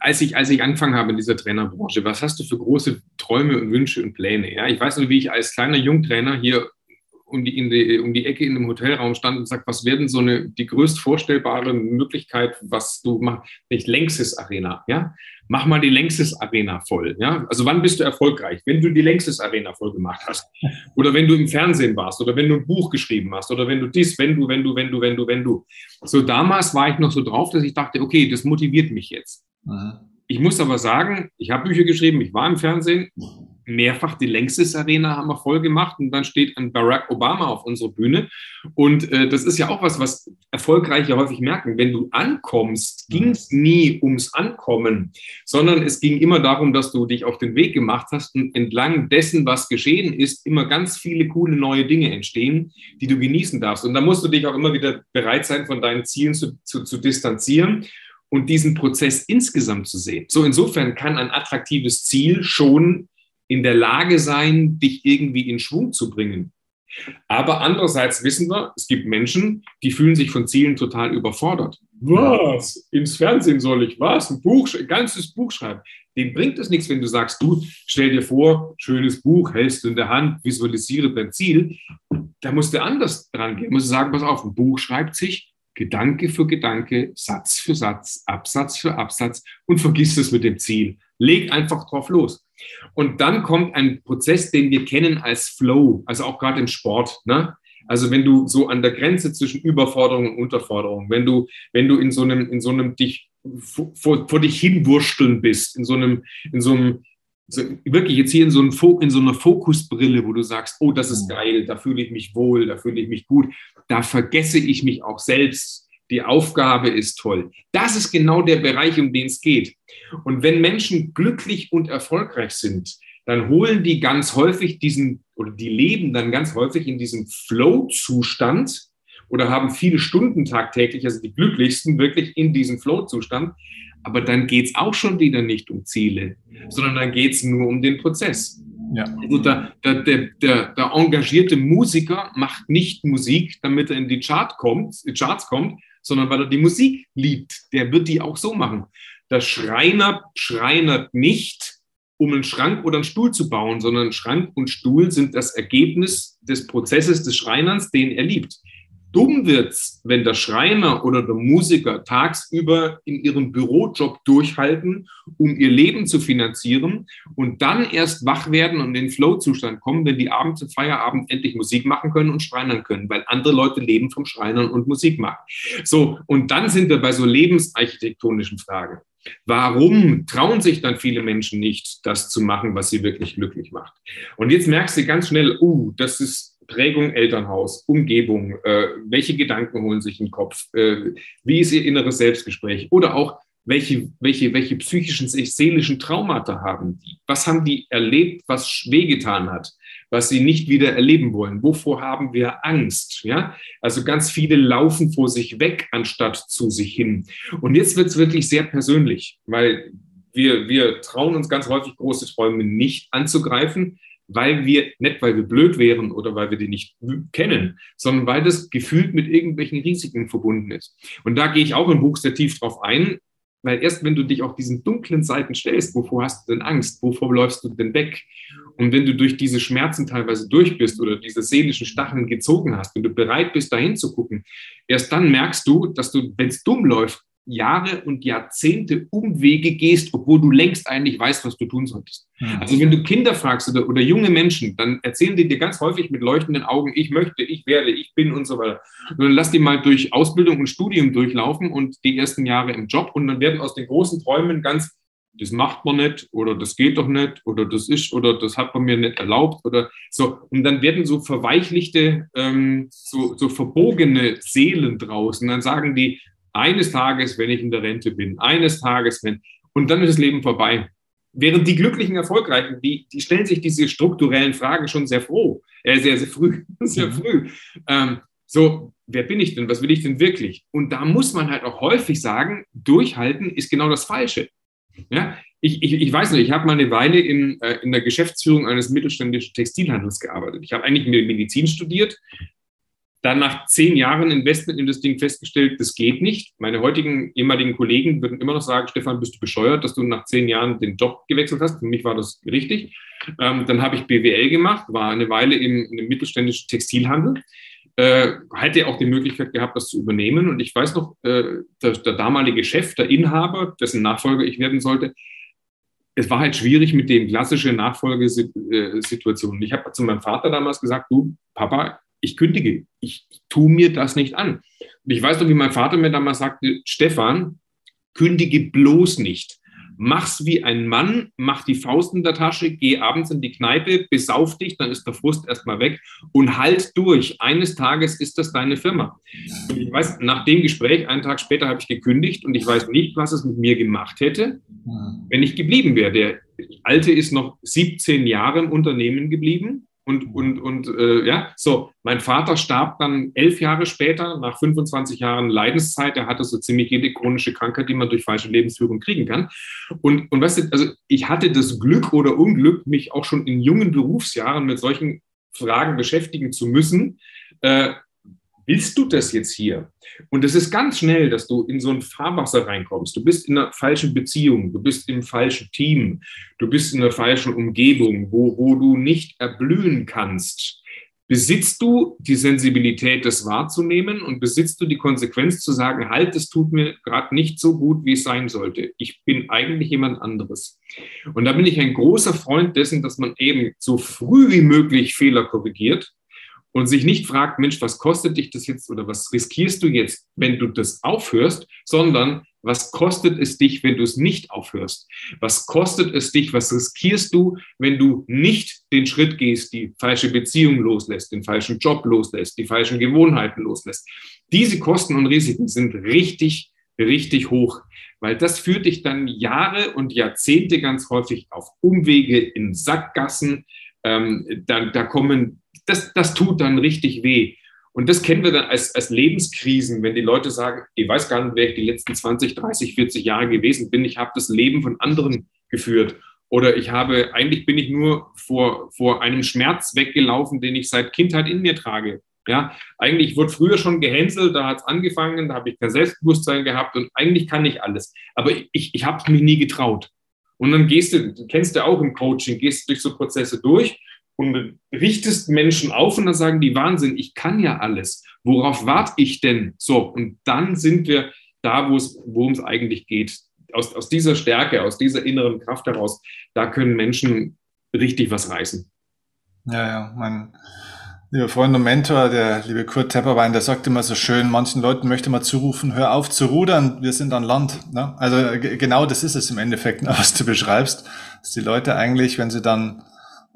als ich, als ich angefangen habe in dieser Trainerbranche, was hast du für große Träume und Wünsche und Pläne? Ja, ich weiß nur, wie ich als kleiner Jungtrainer hier um die, in die, um die Ecke in einem Hotelraum stand und sagt, was wäre denn so eine, die größt vorstellbare Möglichkeit, was du machst, nicht Längstes Arena, ja? Mach mal die Längstes Arena voll, ja? Also wann bist du erfolgreich? Wenn du die Längstes Arena voll gemacht hast. Oder wenn du im Fernsehen warst oder wenn du ein Buch geschrieben hast oder wenn du dies, wenn du, wenn du, wenn du, wenn du, wenn du. So damals war ich noch so drauf, dass ich dachte, okay, das motiviert mich jetzt. Mhm. Ich muss aber sagen, ich habe Bücher geschrieben, ich war im Fernsehen, mehrfach die Längstes Arena haben wir voll gemacht und dann steht ein Barack Obama auf unserer Bühne. Und äh, das ist ja auch was, was Erfolgreiche häufig merken. Wenn du ankommst, ging es nie ums Ankommen, sondern es ging immer darum, dass du dich auf den Weg gemacht hast und entlang dessen, was geschehen ist, immer ganz viele coole neue Dinge entstehen, die du genießen darfst. Und da musst du dich auch immer wieder bereit sein, von deinen Zielen zu, zu, zu distanzieren und diesen Prozess insgesamt zu sehen. So insofern kann ein attraktives Ziel schon in der Lage sein, dich irgendwie in Schwung zu bringen. Aber andererseits wissen wir, es gibt Menschen, die fühlen sich von Zielen total überfordert. Was? Ins Fernsehen soll ich was? Ein Buch, ein ganzes Buch schreiben. Dem bringt es nichts, wenn du sagst, du stell dir vor, schönes Buch, hältst du in der Hand, visualisiere dein Ziel. Da musst du anders dran gehen. Musst du sagen, pass auf, ein Buch schreibt sich Gedanke für Gedanke, Satz für Satz, Absatz für Absatz und vergiss es mit dem Ziel. Leg einfach drauf los. Und dann kommt ein Prozess, den wir kennen als Flow, also auch gerade im Sport. Ne? Also wenn du so an der Grenze zwischen Überforderung und Unterforderung, wenn du, wenn du in so einem, in so einem dich vor, vor dich hinwursteln bist, in so einem, in so einem, so, wirklich jetzt hier in so, einem in so einer Fokusbrille, wo du sagst, oh, das ist mhm. geil, da fühle ich mich wohl, da fühle ich mich gut, da vergesse ich mich auch selbst die Aufgabe ist toll. Das ist genau der Bereich, um den es geht. Und wenn Menschen glücklich und erfolgreich sind, dann holen die ganz häufig diesen, oder die leben dann ganz häufig in diesem Flow-Zustand oder haben viele Stunden tagtäglich, also die glücklichsten wirklich in diesem Flow-Zustand. Aber dann geht es auch schon wieder nicht um Ziele, sondern dann geht es nur um den Prozess. Ja. Also der, der, der, der, engagierte Musiker macht nicht Musik, damit er in die Chart kommt, Charts kommt, sondern weil er die Musik liebt. Der wird die auch so machen. Der Schreiner schreinert nicht, um einen Schrank oder einen Stuhl zu bauen, sondern Schrank und Stuhl sind das Ergebnis des Prozesses des Schreinerns, den er liebt. Dumm wird's, wenn der Schreiner oder der Musiker tagsüber in ihrem Bürojob durchhalten, um ihr Leben zu finanzieren und dann erst wach werden und in den Flow-Zustand kommen, wenn die abends zum Feierabend endlich Musik machen können und schreinern können, weil andere Leute leben vom Schreinern und Musik machen. So, und dann sind wir bei so lebensarchitektonischen Fragen. Warum trauen sich dann viele Menschen nicht, das zu machen, was sie wirklich glücklich macht? Und jetzt merkst du ganz schnell, uh, das ist Prägung Elternhaus, Umgebung, äh, welche Gedanken holen sich im Kopf, äh, wie ist ihr inneres Selbstgespräch oder auch welche, welche, welche psychischen, seelischen Traumata haben die? Was haben die erlebt, was wehgetan hat, was sie nicht wieder erleben wollen? Wovor haben wir Angst? Ja, also ganz viele laufen vor sich weg, anstatt zu sich hin. Und jetzt wird es wirklich sehr persönlich, weil wir, wir trauen uns ganz häufig große Träume nicht anzugreifen, weil wir, nicht weil wir blöd wären oder weil wir die nicht kennen, sondern weil das gefühlt mit irgendwelchen Risiken verbunden ist. Und da gehe ich auch im Buch sehr tief drauf ein, weil erst wenn du dich auf diesen dunklen Seiten stellst, wovor hast du denn Angst? Wovor läufst du denn weg? Und wenn du durch diese Schmerzen teilweise durch bist oder diese seelischen Stacheln gezogen hast, wenn du bereit bist, dahin zu gucken, erst dann merkst du, dass du, wenn es dumm läuft, Jahre und Jahrzehnte Umwege gehst, obwohl du längst eigentlich weißt, was du tun solltest. Mhm. Also wenn du Kinder fragst oder, oder junge Menschen, dann erzählen die dir ganz häufig mit leuchtenden Augen, ich möchte, ich werde, ich bin und so weiter. Und dann lass die mal durch Ausbildung und Studium durchlaufen und die ersten Jahre im Job und dann werden aus den großen Träumen ganz das macht man nicht oder das geht doch nicht oder das ist oder das hat man mir nicht erlaubt oder so. Und dann werden so verweichlichte, ähm, so, so verbogene Seelen draußen. Dann sagen die, eines Tages, wenn ich in der Rente bin, eines Tages, wenn, und dann ist das Leben vorbei. Während die glücklichen, erfolgreichen, die, die stellen sich diese strukturellen Fragen schon sehr froh, äh, sehr, sehr früh, <laughs> sehr mhm. früh. Ähm, so, wer bin ich denn? Was will ich denn wirklich? Und da muss man halt auch häufig sagen, durchhalten ist genau das Falsche. Ja, ich, ich, ich weiß nicht, ich habe mal eine Weile in, äh, in der Geschäftsführung eines mittelständischen Textilhandels gearbeitet. Ich habe eigentlich Medizin studiert, dann nach zehn Jahren Investment in das Ding festgestellt, das geht nicht. Meine heutigen ehemaligen Kollegen würden immer noch sagen, Stefan, bist du bescheuert, dass du nach zehn Jahren den Job gewechselt hast. Für mich war das richtig. Ähm, dann habe ich BWL gemacht, war eine Weile im, im mittelständischen Textilhandel. Äh, hätte auch die Möglichkeit gehabt, das zu übernehmen. Und ich weiß noch, äh, der, der damalige Chef, der Inhaber, dessen Nachfolger ich werden sollte, es war halt schwierig mit den klassischen Nachfolgesituationen. Ich habe zu meinem Vater damals gesagt, du, Papa, ich kündige, ich tue mir das nicht an. Und ich weiß noch, wie mein Vater mir damals sagte, Stefan, kündige bloß nicht. Mach's wie ein Mann, mach die Faust in der Tasche, geh abends in die Kneipe, besauf dich, dann ist der Frust erstmal weg und halt durch. Eines Tages ist das deine Firma. Und ich weiß, nach dem Gespräch, einen Tag später, habe ich gekündigt und ich weiß nicht, was es mit mir gemacht hätte, wenn ich geblieben wäre. Der Alte ist noch 17 Jahre im Unternehmen geblieben und, und, und äh, ja, so, mein Vater starb dann elf Jahre später, nach 25 Jahren Leidenszeit. Er hatte so ziemlich jede chronische Krankheit, die man durch falsche Lebensführung kriegen kann. Und, und weißt du, also ich hatte das Glück oder Unglück, mich auch schon in jungen Berufsjahren mit solchen Fragen beschäftigen zu müssen. Äh, willst du das jetzt hier? Und es ist ganz schnell, dass du in so ein Fahrwasser reinkommst. Du bist in einer falschen Beziehung, du bist im falschen Team, du bist in einer falschen Umgebung, wo, wo du nicht erblühen kannst. Besitzt du die Sensibilität, das wahrzunehmen und besitzt du die Konsequenz zu sagen, halt, es tut mir gerade nicht so gut, wie es sein sollte. Ich bin eigentlich jemand anderes. Und da bin ich ein großer Freund dessen, dass man eben so früh wie möglich Fehler korrigiert und sich nicht fragt, Mensch, was kostet dich das jetzt oder was riskierst du jetzt, wenn du das aufhörst, sondern was kostet es dich, wenn du es nicht aufhörst? Was kostet es dich, was riskierst du, wenn du nicht den Schritt gehst, die falsche Beziehung loslässt, den falschen Job loslässt, die falschen Gewohnheiten loslässt? Diese Kosten und Risiken sind richtig, richtig hoch, weil das führt dich dann Jahre und Jahrzehnte ganz häufig auf Umwege in Sackgassen. Ähm, da, da kommen das, das tut dann richtig weh. Und das kennen wir dann als, als Lebenskrisen, wenn die Leute sagen, ich weiß gar nicht, wer ich die letzten 20, 30, 40 Jahre gewesen bin. Ich habe das Leben von anderen geführt. Oder ich habe, eigentlich bin ich nur vor, vor einem Schmerz weggelaufen, den ich seit Kindheit in mir trage. Ja, eigentlich wurde früher schon gehänselt, da hat es angefangen, da habe ich kein Selbstbewusstsein gehabt und eigentlich kann ich alles. Aber ich, ich habe es mich nie getraut. Und dann gehst du, du kennst du auch im Coaching, gehst durch so Prozesse durch und richtest Menschen auf und dann sagen die Wahnsinn, ich kann ja alles. Worauf warte ich denn? So, und dann sind wir da, worum es eigentlich geht. Aus, aus dieser Stärke, aus dieser inneren Kraft heraus, da können Menschen richtig was reißen. Ja, ja, mein lieber Freund und Mentor, der liebe Kurt Tepperwein, der sagt immer so schön, manchen Leuten möchte man zurufen, hör auf zu rudern, wir sind an Land. Ne? Also genau das ist es im Endeffekt, <laughs> was du beschreibst, dass die Leute eigentlich, wenn sie dann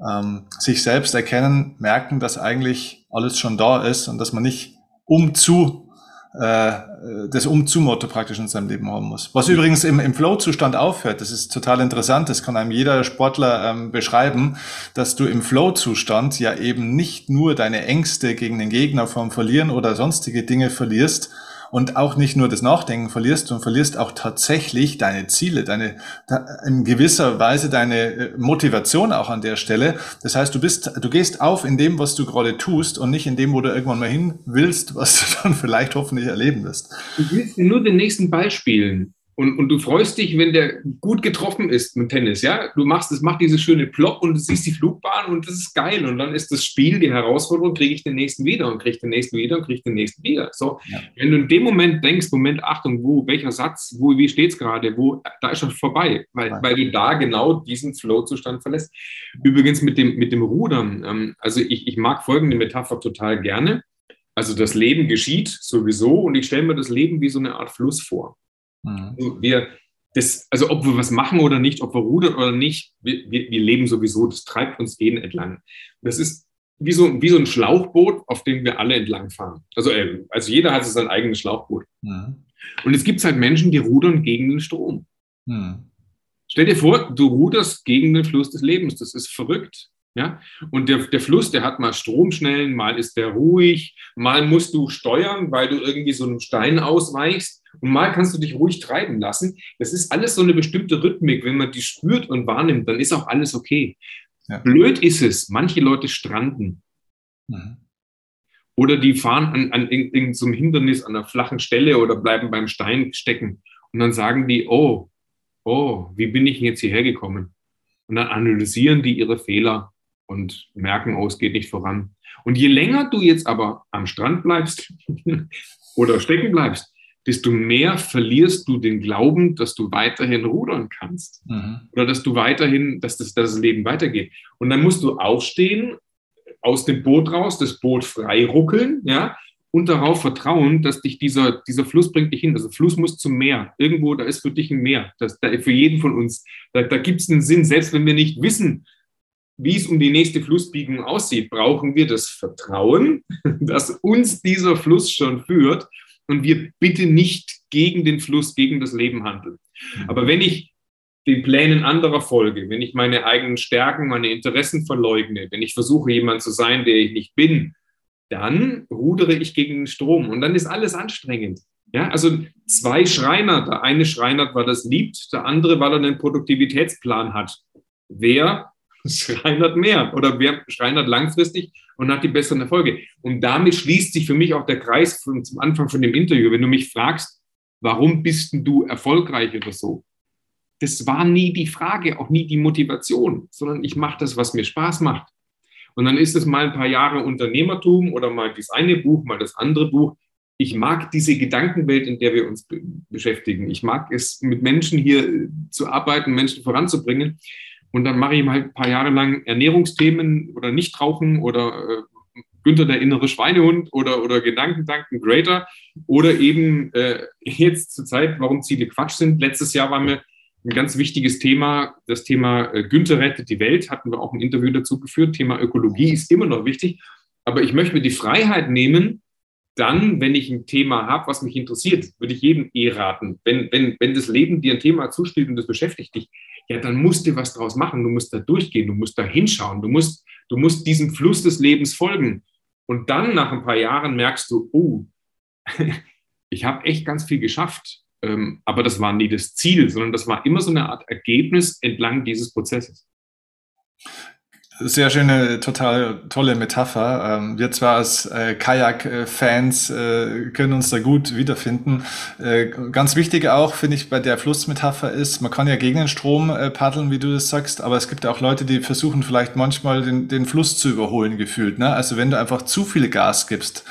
ähm, sich selbst erkennen, merken, dass eigentlich alles schon da ist und dass man nicht umzu äh, das Umzu-Motto praktisch in seinem Leben haben muss. Was übrigens im, im Flow-Zustand aufhört, das ist total interessant, das kann einem jeder Sportler ähm, beschreiben, dass du im Flow-Zustand ja eben nicht nur deine Ängste gegen den Gegner vom Verlieren oder sonstige Dinge verlierst, und auch nicht nur das Nachdenken verlierst, du verlierst auch tatsächlich deine Ziele, deine in gewisser Weise deine äh, Motivation auch an der Stelle. Das heißt, du bist, du gehst auf in dem, was du gerade tust und nicht in dem, wo du irgendwann mal hin willst, was du <laughs> dann vielleicht hoffentlich erleben wirst. Du willst nur den nächsten Ball spielen. Und, und du freust dich, wenn der gut getroffen ist mit Tennis, ja? Du machst, es macht diese schöne Plop und du siehst die Flugbahn und das ist geil. Und dann ist das Spiel, die Herausforderung, kriege ich den nächsten wieder und kriege den nächsten wieder und kriege den nächsten wieder. So, ja. wenn du in dem Moment denkst, Moment, Achtung, wo, welcher Satz, wo, wie steht es gerade, wo, da ist schon vorbei, weil, ja. weil du da genau diesen Flow-Zustand verlässt. Übrigens mit dem, mit dem Rudern, ähm, also ich, ich mag folgende Metapher total gerne. Also das Leben geschieht sowieso und ich stelle mir das Leben wie so eine Art Fluss vor. Mhm. Also wir, das, also ob wir was machen oder nicht, ob wir rudern oder nicht, wir, wir, wir leben sowieso, das treibt uns jeden entlang. Das ist wie so, wie so ein Schlauchboot, auf dem wir alle entlang fahren. Also, äh, also jeder hat sein eigenes Schlauchboot. Mhm. Und es gibt halt Menschen, die rudern gegen den Strom. Mhm. Stell dir vor, du ruderst gegen den Fluss des Lebens. Das ist verrückt. Ja? Und der, der Fluss, der hat mal Stromschnellen, mal ist der ruhig, mal musst du steuern, weil du irgendwie so einem Stein ausweichst und mal kannst du dich ruhig treiben lassen. Das ist alles so eine bestimmte Rhythmik. Wenn man die spürt und wahrnimmt, dann ist auch alles okay. Ja. Blöd ist es, manche Leute stranden. Mhm. Oder die fahren an, an irgendeinem so Hindernis an einer flachen Stelle oder bleiben beim Stein stecken. Und dann sagen die, oh, oh, wie bin ich jetzt hierher gekommen? Und dann analysieren die ihre Fehler und merken, oh, es geht nicht voran. Und je länger du jetzt aber am Strand bleibst <laughs> oder stecken bleibst, desto mehr verlierst du den Glauben, dass du weiterhin rudern kannst mhm. oder dass du weiterhin, dass das, dass das Leben weitergeht. Und dann musst du aufstehen, aus dem Boot raus, das Boot frei ruckeln, ja, und darauf vertrauen, dass dich dieser, dieser Fluss bringt dich hin. Also Fluss muss zum Meer. Irgendwo, da ist für dich ein Meer. Das, da, für jeden von uns. Da, da gibt es einen Sinn. Selbst wenn wir nicht wissen, wie es um die nächste Flussbiegung aussieht, brauchen wir das Vertrauen, <laughs> dass uns dieser Fluss schon führt und wir bitte nicht gegen den Fluss, gegen das Leben handeln. Mhm. Aber wenn ich den Plänen anderer folge, wenn ich meine eigenen Stärken, meine Interessen verleugne, wenn ich versuche, jemand zu sein, der ich nicht bin, dann rudere ich gegen den Strom und dann ist alles anstrengend. Ja, also zwei Schreiner, der eine schreinert, weil er es liebt, der andere, weil er einen Produktivitätsplan hat. Wer schreinert mehr oder wer schreinert langfristig und hat die besseren Erfolge? Und damit schließt sich für mich auch der Kreis von, zum Anfang von dem Interview. Wenn du mich fragst, warum bist denn du erfolgreich oder so? Das war nie die Frage, auch nie die Motivation, sondern ich mache das, was mir Spaß macht. Und dann ist es mal ein paar Jahre Unternehmertum oder mal das eine Buch, mal das andere Buch. Ich mag diese Gedankenwelt, in der wir uns beschäftigen. Ich mag es, mit Menschen hier zu arbeiten, Menschen voranzubringen. Und dann mache ich mal ein paar Jahre lang Ernährungsthemen oder Nichtrauchen oder äh, Günther der innere Schweinehund oder, oder Gedankendanken Greater oder eben äh, <laughs> jetzt zur Zeit, warum Ziele Quatsch sind. Letztes Jahr war mir ein ganz wichtiges Thema, das Thema äh, Günther rettet die Welt, hatten wir auch ein Interview dazu geführt. Thema Ökologie ist immer noch wichtig, aber ich möchte mir die Freiheit nehmen, dann, wenn ich ein Thema habe, was mich interessiert, würde ich jedem eh raten. Wenn, wenn, wenn das Leben dir ein Thema zuspielt und das beschäftigt dich, ja, dann musst du was draus machen. Du musst da durchgehen, du musst da hinschauen, du musst, du musst diesem Fluss des Lebens folgen. Und dann nach ein paar Jahren merkst du, oh, <laughs> ich habe echt ganz viel geschafft. Ähm, aber das war nie das Ziel, sondern das war immer so eine Art Ergebnis entlang dieses Prozesses. Sehr schöne, total tolle Metapher. Ähm, wir zwar als äh, Kajak-Fans äh, können uns da gut wiederfinden. Äh, ganz wichtig auch, finde ich, bei der Flussmetapher ist, man kann ja gegen den Strom paddeln, wie du das sagst, aber es gibt auch Leute, die versuchen vielleicht manchmal den, den Fluss zu überholen, gefühlt. Ne? Also wenn du einfach zu viel Gas gibst,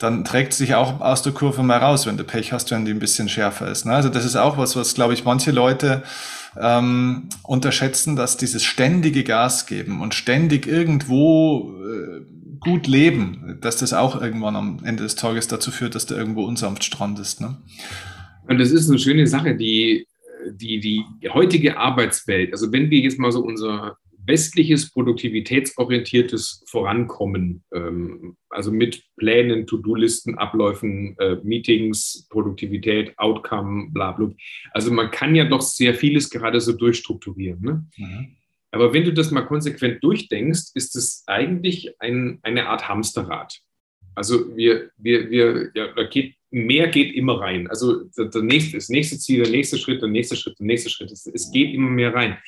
dann trägt sich auch aus der Kurve mal raus, wenn du Pech hast, wenn die ein bisschen schärfer ist. Ne? Also das ist auch was, was, glaube ich, manche Leute ähm, unterschätzen, dass dieses ständige Gas geben und ständig irgendwo äh, gut leben, dass das auch irgendwann am Ende des Tages dazu führt, dass du irgendwo unsanft strandest. Ne? Und das ist eine schöne Sache, die, die, die heutige Arbeitswelt, also wenn wir jetzt mal so unser westliches produktivitätsorientiertes Vorankommen, ähm, also mit Plänen, To-Do-Listen, Abläufen, äh, Meetings, Produktivität, Outcome, bla bla. Also man kann ja doch sehr vieles gerade so durchstrukturieren. Ne? Mhm. Aber wenn du das mal konsequent durchdenkst, ist es eigentlich ein, eine Art Hamsterrad. Also wir, wir, wir, ja, da geht, mehr geht immer rein. Also der nächste, das nächste Ziel, der nächste Schritt, der nächste Schritt, der nächste Schritt. Es, es geht immer mehr rein.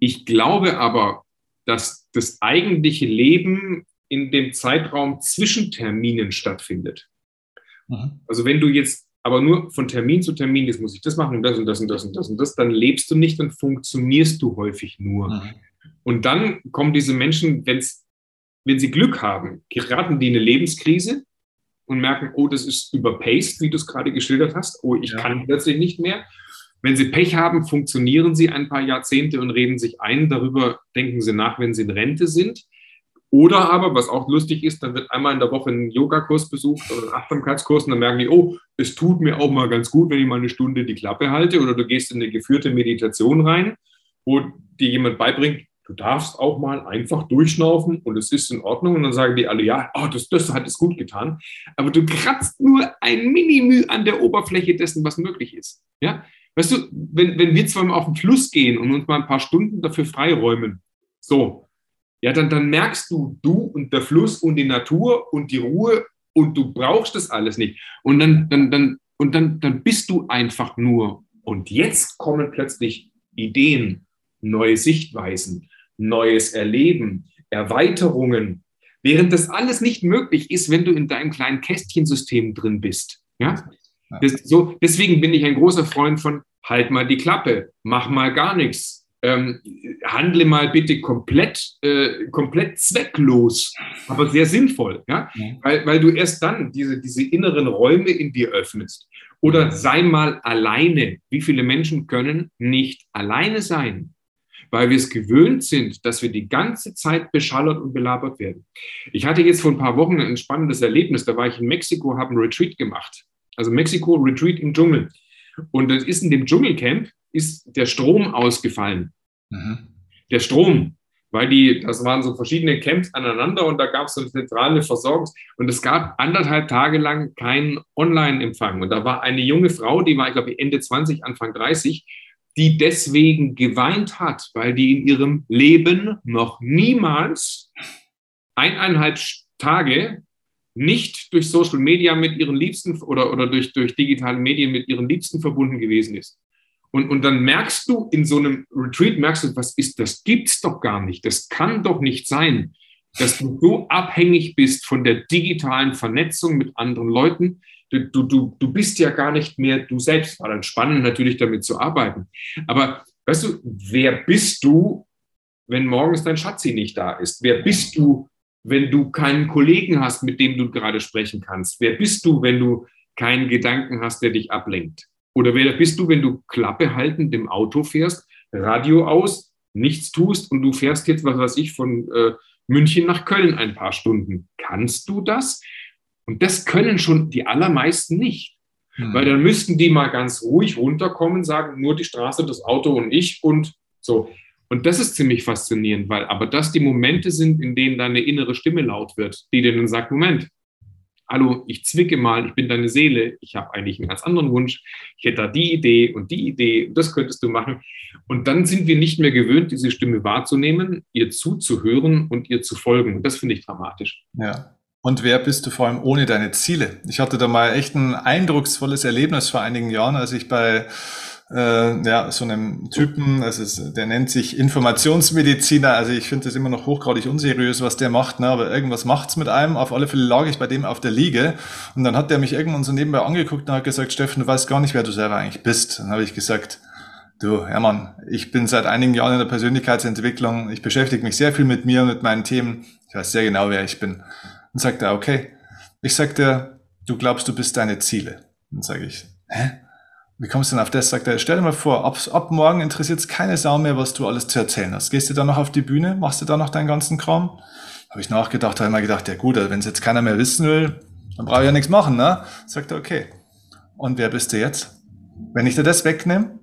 Ich glaube aber, dass das eigentliche Leben in dem Zeitraum zwischen Terminen stattfindet. Mhm. Also wenn du jetzt aber nur von Termin zu Termin, jetzt muss ich das machen und das und das und das und das und das, dann lebst du nicht, dann funktionierst du häufig nur. Mhm. Und dann kommen diese Menschen, wenn's, wenn sie Glück haben, geraten die in eine Lebenskrise und merken, oh, das ist überpaced, wie du es gerade geschildert hast, oh, ich ja. kann plötzlich nicht mehr. Wenn Sie Pech haben, funktionieren Sie ein paar Jahrzehnte und reden sich ein. Darüber denken Sie nach, wenn Sie in Rente sind. Oder aber, was auch lustig ist, dann wird einmal in der Woche ein Yogakurs besucht oder ein Achtsamkeitskurs und dann merken die, oh, es tut mir auch mal ganz gut, wenn ich mal eine Stunde die Klappe halte. Oder du gehst in eine geführte Meditation rein, wo dir jemand beibringt, du darfst auch mal einfach durchschnaufen und es ist in Ordnung. Und dann sagen die alle, ja, oh, das, das hat es gut getan. Aber du kratzt nur ein Minimü an der Oberfläche dessen, was möglich ist. Ja? Weißt du, wenn, wenn wir zwar mal auf den Fluss gehen und uns mal ein paar Stunden dafür freiräumen, so, ja, dann, dann merkst du, du und der Fluss und die Natur und die Ruhe und du brauchst das alles nicht. Und dann, dann, dann, und dann, dann bist du einfach nur. Und jetzt kommen plötzlich Ideen, neue Sichtweisen, neues Erleben, Erweiterungen, während das alles nicht möglich ist, wenn du in deinem kleinen Kästchensystem drin bist. Ja? Das, so, deswegen bin ich ein großer Freund von halt mal die Klappe, mach mal gar nichts, ähm, handle mal bitte komplett, äh, komplett zwecklos, aber sehr sinnvoll, ja? ja? Weil, weil du erst dann diese, diese inneren Räume in dir öffnest. Oder sei mal alleine. Wie viele Menschen können nicht alleine sein? Weil wir es gewöhnt sind, dass wir die ganze Zeit beschallert und belabert werden. Ich hatte jetzt vor ein paar Wochen ein spannendes Erlebnis. Da war ich in Mexiko, habe einen Retreat gemacht. Also Mexiko Retreat im Dschungel. Und das ist in dem Dschungelcamp ist der Strom ausgefallen. Mhm. Der Strom, weil die, das waren so verschiedene Camps aneinander und da gab es so eine zentrale Versorgungs- und es gab anderthalb Tage lang keinen Online-Empfang. Und da war eine junge Frau, die war, ich glaube, Ende 20, Anfang 30, die deswegen geweint hat, weil die in ihrem Leben noch niemals eineinhalb Tage nicht durch Social Media mit ihren Liebsten oder, oder durch, durch digitale Medien mit ihren Liebsten verbunden gewesen ist. Und, und dann merkst du in so einem Retreat, merkst du, was ist, das gibt's doch gar nicht. Das kann doch nicht sein, dass du so abhängig bist von der digitalen Vernetzung mit anderen Leuten. Du, du, du bist ja gar nicht mehr du selbst. War dann spannend, natürlich damit zu arbeiten. Aber weißt du, wer bist du, wenn morgens dein Schatzi nicht da ist? Wer bist du, wenn du keinen Kollegen hast, mit dem du gerade sprechen kannst? Wer bist du, wenn du keinen Gedanken hast, der dich ablenkt? Oder wer bist du, wenn du Klappe haltend im Auto fährst, Radio aus, nichts tust und du fährst jetzt, was weiß ich, von äh, München nach Köln ein paar Stunden? Kannst du das? Und das können schon die allermeisten nicht. Hm. Weil dann müssten die mal ganz ruhig runterkommen, sagen, nur die Straße, das Auto und ich und so. Und das ist ziemlich faszinierend, weil aber das die Momente sind, in denen deine innere Stimme laut wird, die dir dann sagt, Moment, hallo, ich zwicke mal, ich bin deine Seele, ich habe eigentlich einen ganz anderen Wunsch, ich hätte da die Idee und die Idee, und das könntest du machen. Und dann sind wir nicht mehr gewöhnt, diese Stimme wahrzunehmen, ihr zuzuhören und ihr zu folgen. Und das finde ich dramatisch. Ja. Und wer bist du vor allem ohne deine Ziele? Ich hatte da mal echt ein eindrucksvolles Erlebnis vor einigen Jahren, als ich bei äh, ja, so einem Typen, das der nennt sich Informationsmediziner, also ich finde das immer noch hochgradig unseriös, was der macht, ne? aber irgendwas macht's mit einem. Auf alle Fälle lag ich bei dem auf der Liege und dann hat der mich irgendwann so nebenbei angeguckt und hat gesagt, Steffen, du weißt gar nicht, wer du selber eigentlich bist. Dann habe ich gesagt, du Hermann, ich bin seit einigen Jahren in der Persönlichkeitsentwicklung, ich beschäftige mich sehr viel mit mir und mit meinen Themen, ich weiß sehr genau, wer ich bin. Und sagt er, okay, ich sagte, du glaubst, du bist deine Ziele. Dann sage ich, hä? Wie kommst du denn auf das? Sagt er, stell dir mal vor, ab, ab morgen interessiert es keine Sau mehr, was du alles zu erzählen hast. Gehst du dann noch auf die Bühne? Machst du da noch deinen ganzen Kram? Habe ich nachgedacht, habe immer gedacht, ja gut, also wenn es jetzt keiner mehr wissen will, dann brauche ich ja nichts machen, ne? Sagt er, okay. Und wer bist du jetzt? Wenn ich dir das wegnehme?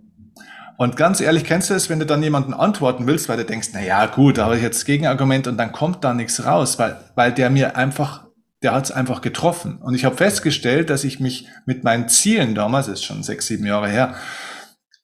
Und ganz ehrlich, kennst du es, wenn du dann jemanden antworten willst, weil du denkst, na ja, gut, da habe ich jetzt Gegenargument und dann kommt da nichts raus, weil, weil der mir einfach der hat es einfach getroffen. Und ich habe festgestellt, dass ich mich mit meinen Zielen damals, ist schon sechs, sieben Jahre her,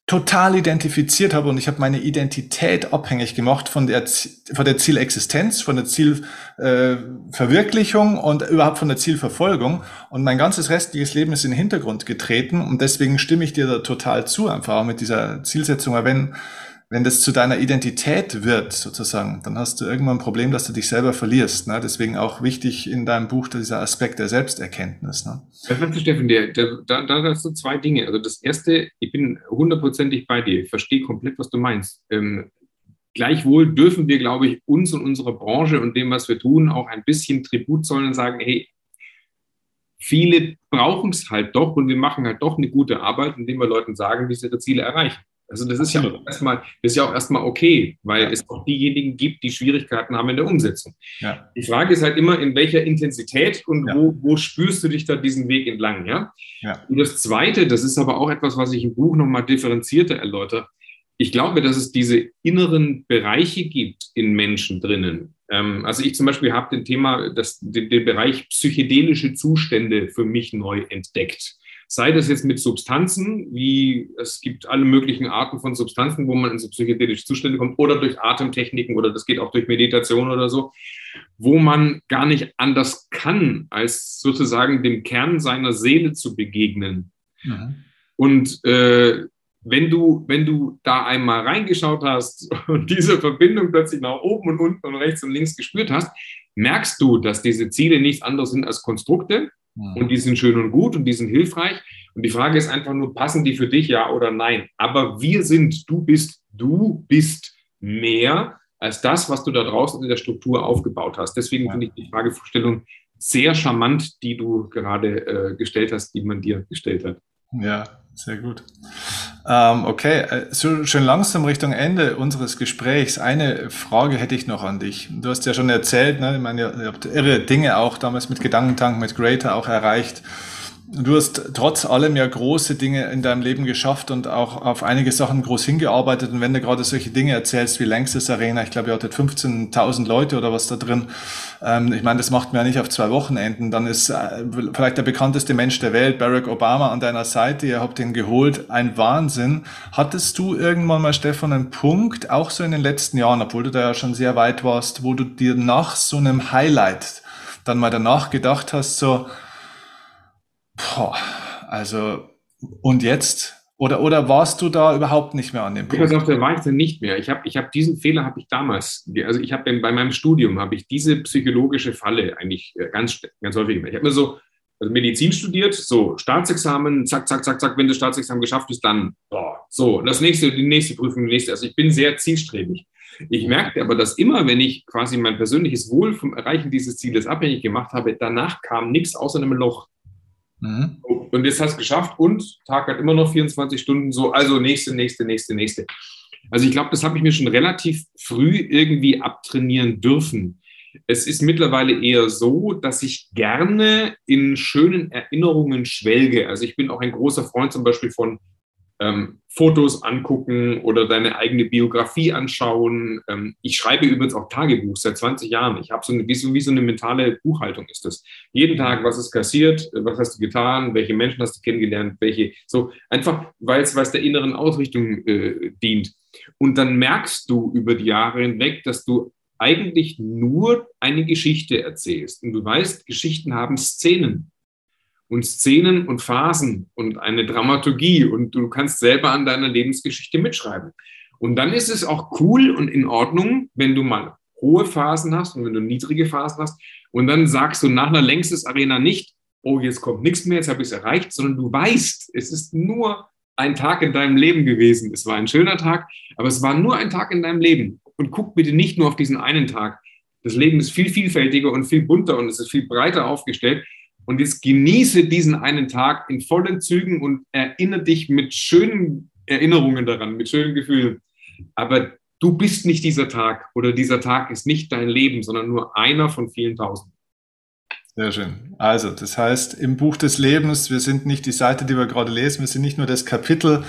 total identifiziert habe und ich habe meine Identität abhängig gemacht von der, von der Zielexistenz, von der Zielverwirklichung äh, und überhaupt von der Zielverfolgung. Und mein ganzes restliches Leben ist in den Hintergrund getreten und deswegen stimme ich dir da total zu, einfach auch mit dieser Zielsetzung. Aber wenn wenn das zu deiner Identität wird, sozusagen, dann hast du irgendwann ein Problem, dass du dich selber verlierst. Ne? Deswegen auch wichtig in deinem Buch dieser Aspekt der Selbsterkenntnis. Ne? Weißt du, Steffen, der, der, da, da hast du zwei Dinge. Also das erste, ich bin hundertprozentig bei dir. Ich verstehe komplett, was du meinst. Ähm, gleichwohl dürfen wir, glaube ich, uns und unserer Branche und dem, was wir tun, auch ein bisschen Tribut zollen und sagen, hey, viele brauchen es halt doch und wir machen halt doch eine gute Arbeit, indem wir Leuten sagen, wie sie ihre Ziele erreichen. Also das ist ja auch erstmal, das ist ja auch erstmal okay, weil ja. es auch diejenigen gibt, die Schwierigkeiten haben in der Umsetzung. Ja. Die Frage ist halt immer, in welcher Intensität und ja. wo, wo spürst du dich da diesen Weg entlang, ja? Und das Zweite, das ist aber auch etwas, was ich im Buch nochmal differenzierter erläutere. Ich glaube, dass es diese inneren Bereiche gibt in Menschen drinnen. Ähm, also ich zum Beispiel habe den Thema, das, den, den Bereich psychedelische Zustände für mich neu entdeckt. Sei das jetzt mit Substanzen, wie es gibt alle möglichen Arten von Substanzen, wo man in so psychedelische Zustände kommt, oder durch Atemtechniken oder das geht auch durch Meditation oder so, wo man gar nicht anders kann, als sozusagen dem Kern seiner Seele zu begegnen. Mhm. Und äh, wenn du, wenn du da einmal reingeschaut hast <laughs> und diese Verbindung plötzlich nach oben und unten und rechts und links gespürt hast, merkst du, dass diese Ziele nichts anderes sind als Konstrukte mhm. und die sind schön und gut und die sind hilfreich. Und die Frage ist einfach nur, passen die für dich, ja oder nein? Aber wir sind, du bist, du bist mehr als das, was du da draußen in der Struktur aufgebaut hast. Deswegen ja. finde ich die Fragestellung sehr charmant, die du gerade äh, gestellt hast, die man dir gestellt hat. Ja, sehr gut. Ähm, okay, äh, so schön langsam Richtung Ende unseres Gesprächs. Eine Frage hätte ich noch an dich. Du hast ja schon erzählt, ne? ich meine, ihr habt irre Dinge auch damals mit Gedankentank, mit Greater auch erreicht. Du hast trotz allem ja große Dinge in deinem Leben geschafft und auch auf einige Sachen groß hingearbeitet. Und wenn du gerade solche Dinge erzählst wie Längstes Arena, ich glaube, ihr hattet 15.000 Leute oder was da drin. Ähm, ich meine, das macht man ja nicht auf zwei Wochenenden. Dann ist äh, vielleicht der bekannteste Mensch der Welt, Barack Obama, an deiner Seite. Ihr habt ihn geholt. Ein Wahnsinn. Hattest du irgendwann mal, Stefan, einen Punkt, auch so in den letzten Jahren, obwohl du da ja schon sehr weit warst, wo du dir nach so einem Highlight dann mal danach gedacht hast, so, Boah, also, und jetzt? Oder, oder warst du da überhaupt nicht mehr an dem Punkt? Pass auf, da war ich dann nicht mehr. Ich habe ich hab diesen Fehler habe ich damals, also ich habe bei meinem Studium habe ich diese psychologische Falle eigentlich äh, ganz, ganz häufig gemacht. Ich habe mir so also Medizin studiert, so Staatsexamen, zack, zack, zack, zack, wenn du Staatsexamen geschafft hast, dann boah, so, das nächste, die nächste Prüfung, die nächste. Also ich bin sehr zielstrebig. Ich merkte aber, dass immer, wenn ich quasi mein persönliches Wohl vom Erreichen dieses Zieles abhängig gemacht habe, danach kam nichts außer einem Loch. Mhm. Und jetzt hast du es geschafft und Tag hat immer noch 24 Stunden so, also nächste, nächste, nächste, nächste. Also ich glaube, das habe ich mir schon relativ früh irgendwie abtrainieren dürfen. Es ist mittlerweile eher so, dass ich gerne in schönen Erinnerungen schwelge. Also ich bin auch ein großer Freund zum Beispiel von ähm, Fotos angucken oder deine eigene Biografie anschauen. Ähm, ich schreibe übrigens auch Tagebuch seit 20 Jahren. Ich habe so eine, wie so, wie so eine mentale Buchhaltung ist das. Jeden Tag, was ist kassiert, was hast du getan, welche Menschen hast du kennengelernt, welche, so einfach, weil es der inneren Ausrichtung äh, dient. Und dann merkst du über die Jahre hinweg, dass du eigentlich nur eine Geschichte erzählst. Und du weißt, Geschichten haben Szenen und Szenen und Phasen und eine Dramaturgie und du kannst selber an deiner Lebensgeschichte mitschreiben. Und dann ist es auch cool und in Ordnung, wenn du mal hohe Phasen hast und wenn du niedrige Phasen hast und dann sagst du nach einer längstes Arena nicht, oh, jetzt kommt nichts mehr, jetzt habe ich es erreicht, sondern du weißt, es ist nur ein Tag in deinem Leben gewesen. Es war ein schöner Tag, aber es war nur ein Tag in deinem Leben. Und guck bitte nicht nur auf diesen einen Tag. Das Leben ist viel vielfältiger und viel bunter und es ist viel breiter aufgestellt. Und jetzt genieße diesen einen Tag in vollen Zügen und erinnere dich mit schönen Erinnerungen daran, mit schönen Gefühlen. Aber du bist nicht dieser Tag oder dieser Tag ist nicht dein Leben, sondern nur einer von vielen tausend. Sehr schön. Also, das heißt, im Buch des Lebens, wir sind nicht die Seite, die wir gerade lesen, wir sind nicht nur das Kapitel,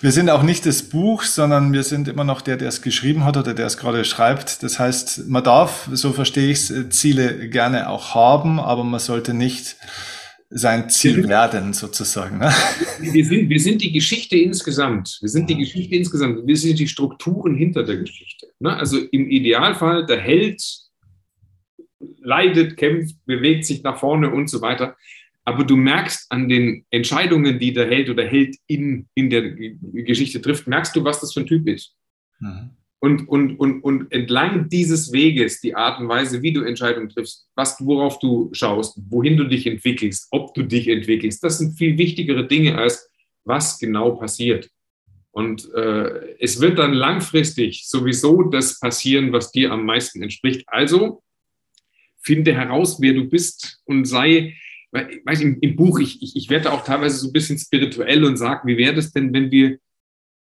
wir sind auch nicht das Buch, sondern wir sind immer noch der, der es geschrieben hat oder der es gerade schreibt. Das heißt, man darf, so verstehe ich es, Ziele gerne auch haben, aber man sollte nicht sein Ziel werden, sozusagen. Ne? Wir, sind, wir sind die Geschichte insgesamt. Wir sind die Geschichte insgesamt. Wir sind die Strukturen hinter der Geschichte. Ne? Also im Idealfall der Held leidet, kämpft, bewegt sich nach vorne und so weiter. Aber du merkst an den Entscheidungen, die der Held oder Held in, in der Geschichte trifft, merkst du, was das für ein Typ ist. Mhm. Und, und, und, und entlang dieses Weges, die Art und Weise, wie du Entscheidungen triffst, was, worauf du schaust, wohin du dich entwickelst, ob du dich entwickelst, das sind viel wichtigere Dinge als was genau passiert. Und äh, es wird dann langfristig sowieso das passieren, was dir am meisten entspricht. Also finde heraus, wer du bist und sei, weiß im, im Buch, ich, ich, ich werde auch teilweise so ein bisschen spirituell und sage, wie wäre das denn, wenn wir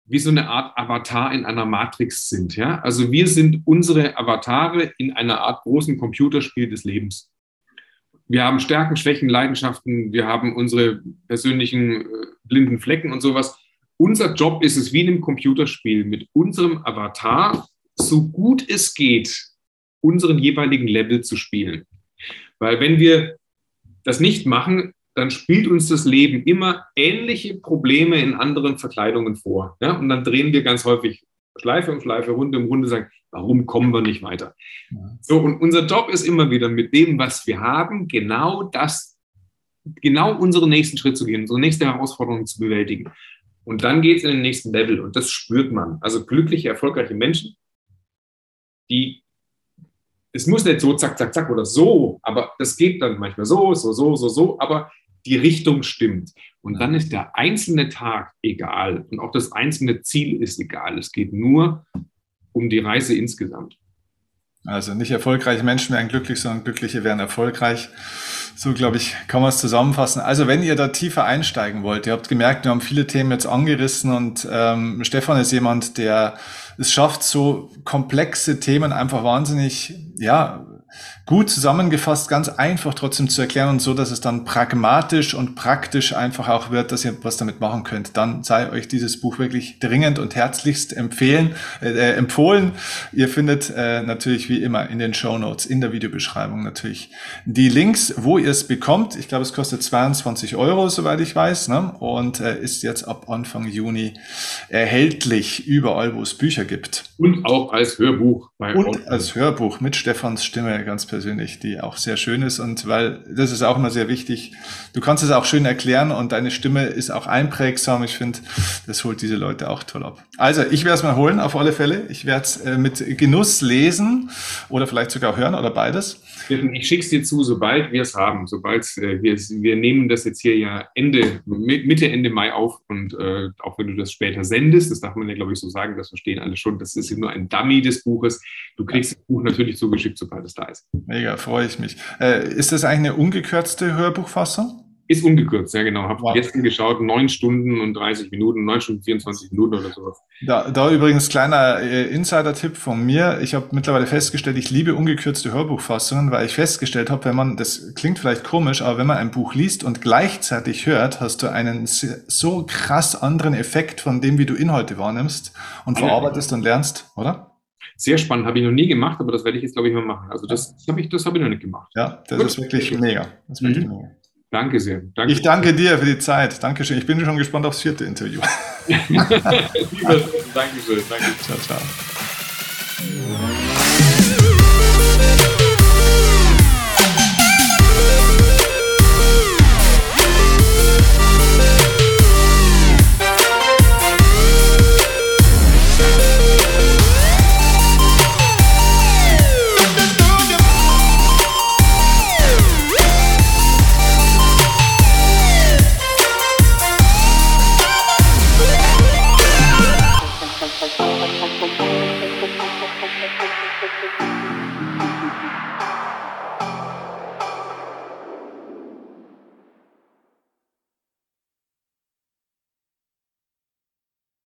wie so eine Art Avatar in einer Matrix sind, ja? Also wir sind unsere Avatare in einer Art großen Computerspiel des Lebens. Wir haben Stärken, Schwächen, Leidenschaften, wir haben unsere persönlichen äh, blinden Flecken und sowas. Unser Job ist es wie in einem Computerspiel, mit unserem Avatar so gut es geht unseren jeweiligen Level zu spielen. Weil wenn wir das nicht machen, dann spielt uns das Leben immer ähnliche Probleme in anderen Verkleidungen vor. Ja? Und dann drehen wir ganz häufig Schleife um Schleife, Runde um Runde, sagen, warum kommen wir nicht weiter? Ja. So, und unser Job ist immer wieder mit dem, was wir haben, genau das, genau unseren nächsten Schritt zu gehen, unsere nächste Herausforderung zu bewältigen. Und dann geht es in den nächsten Level und das spürt man. Also glückliche, erfolgreiche Menschen, die, es muss nicht so zack, zack, zack oder so, aber das geht dann manchmal so, so, so, so, so, aber die Richtung stimmt. Und dann ist der einzelne Tag egal und auch das einzelne Ziel ist egal. Es geht nur um die Reise insgesamt. Also nicht erfolgreiche Menschen werden glücklich, sondern glückliche werden erfolgreich. So, glaube ich, kann man es zusammenfassen. Also wenn ihr da tiefer einsteigen wollt, ihr habt gemerkt, wir haben viele Themen jetzt angerissen und ähm, Stefan ist jemand, der es schafft, so komplexe Themen einfach wahnsinnig, ja, gut zusammengefasst, ganz einfach trotzdem zu erklären und so, dass es dann pragmatisch und praktisch einfach auch wird, dass ihr was damit machen könnt. Dann sei euch dieses Buch wirklich dringend und herzlichst empfehlen, äh, äh, empfohlen. Ihr findet äh, natürlich wie immer in den Show Notes, in der Videobeschreibung natürlich die Links, wo ihr es bekommt. Ich glaube, es kostet 22 Euro, soweit ich weiß, ne? und äh, ist jetzt ab Anfang Juni erhältlich überall, wo es Bücher gibt. Und auch als Hörbuch. Bei und als Hörbuch mit Stefans Stimme ganz persönlich, die auch sehr schön ist und weil das ist auch immer sehr wichtig. Du kannst es auch schön erklären und deine Stimme ist auch einprägsam. Ich finde, das holt diese Leute auch toll ab. Also ich werde es mal holen, auf alle Fälle. Ich werde es äh, mit Genuss lesen oder vielleicht sogar hören oder beides. Ich schicke es dir zu, sobald wir es haben. Sobald äh, wir wir nehmen das jetzt hier ja Ende, Mitte, Ende Mai auf und äh, auch wenn du das später sendest, das darf man ja, glaube ich, so sagen, das verstehen alle schon, das ist nur ein Dummy des Buches. Du kriegst ja. das Buch natürlich zugeschickt, sobald es da ist. Mega, freue ich mich. Äh, ist das eigentlich eine ungekürzte Hörbuchfassung? Ist ungekürzt, ja genau. Habe wow. gestern geschaut, neun Stunden und 30 Minuten, neun Stunden 24 Minuten oder sowas. Da, da übrigens kleiner äh, Insider-Tipp von mir. Ich habe mittlerweile festgestellt, ich liebe ungekürzte Hörbuchfassungen, weil ich festgestellt habe, wenn man, das klingt vielleicht komisch, aber wenn man ein Buch liest und gleichzeitig hört, hast du einen so krass anderen Effekt von dem, wie du Inhalte wahrnimmst und verarbeitest und lernst, oder? Sehr spannend, habe ich noch nie gemacht, aber das werde ich jetzt, glaube ich, mal machen. Also das, das habe ich, hab ich noch nicht gemacht. Ja, das Gut. ist wirklich mega. Das ist wirklich mhm. mega. Danke sehr. Danke. Ich danke dir für die Zeit. Dankeschön. Ich bin schon gespannt aufs vierte Interview. <laughs> <laughs> Dankeschön. Danke. Ciao, ciao.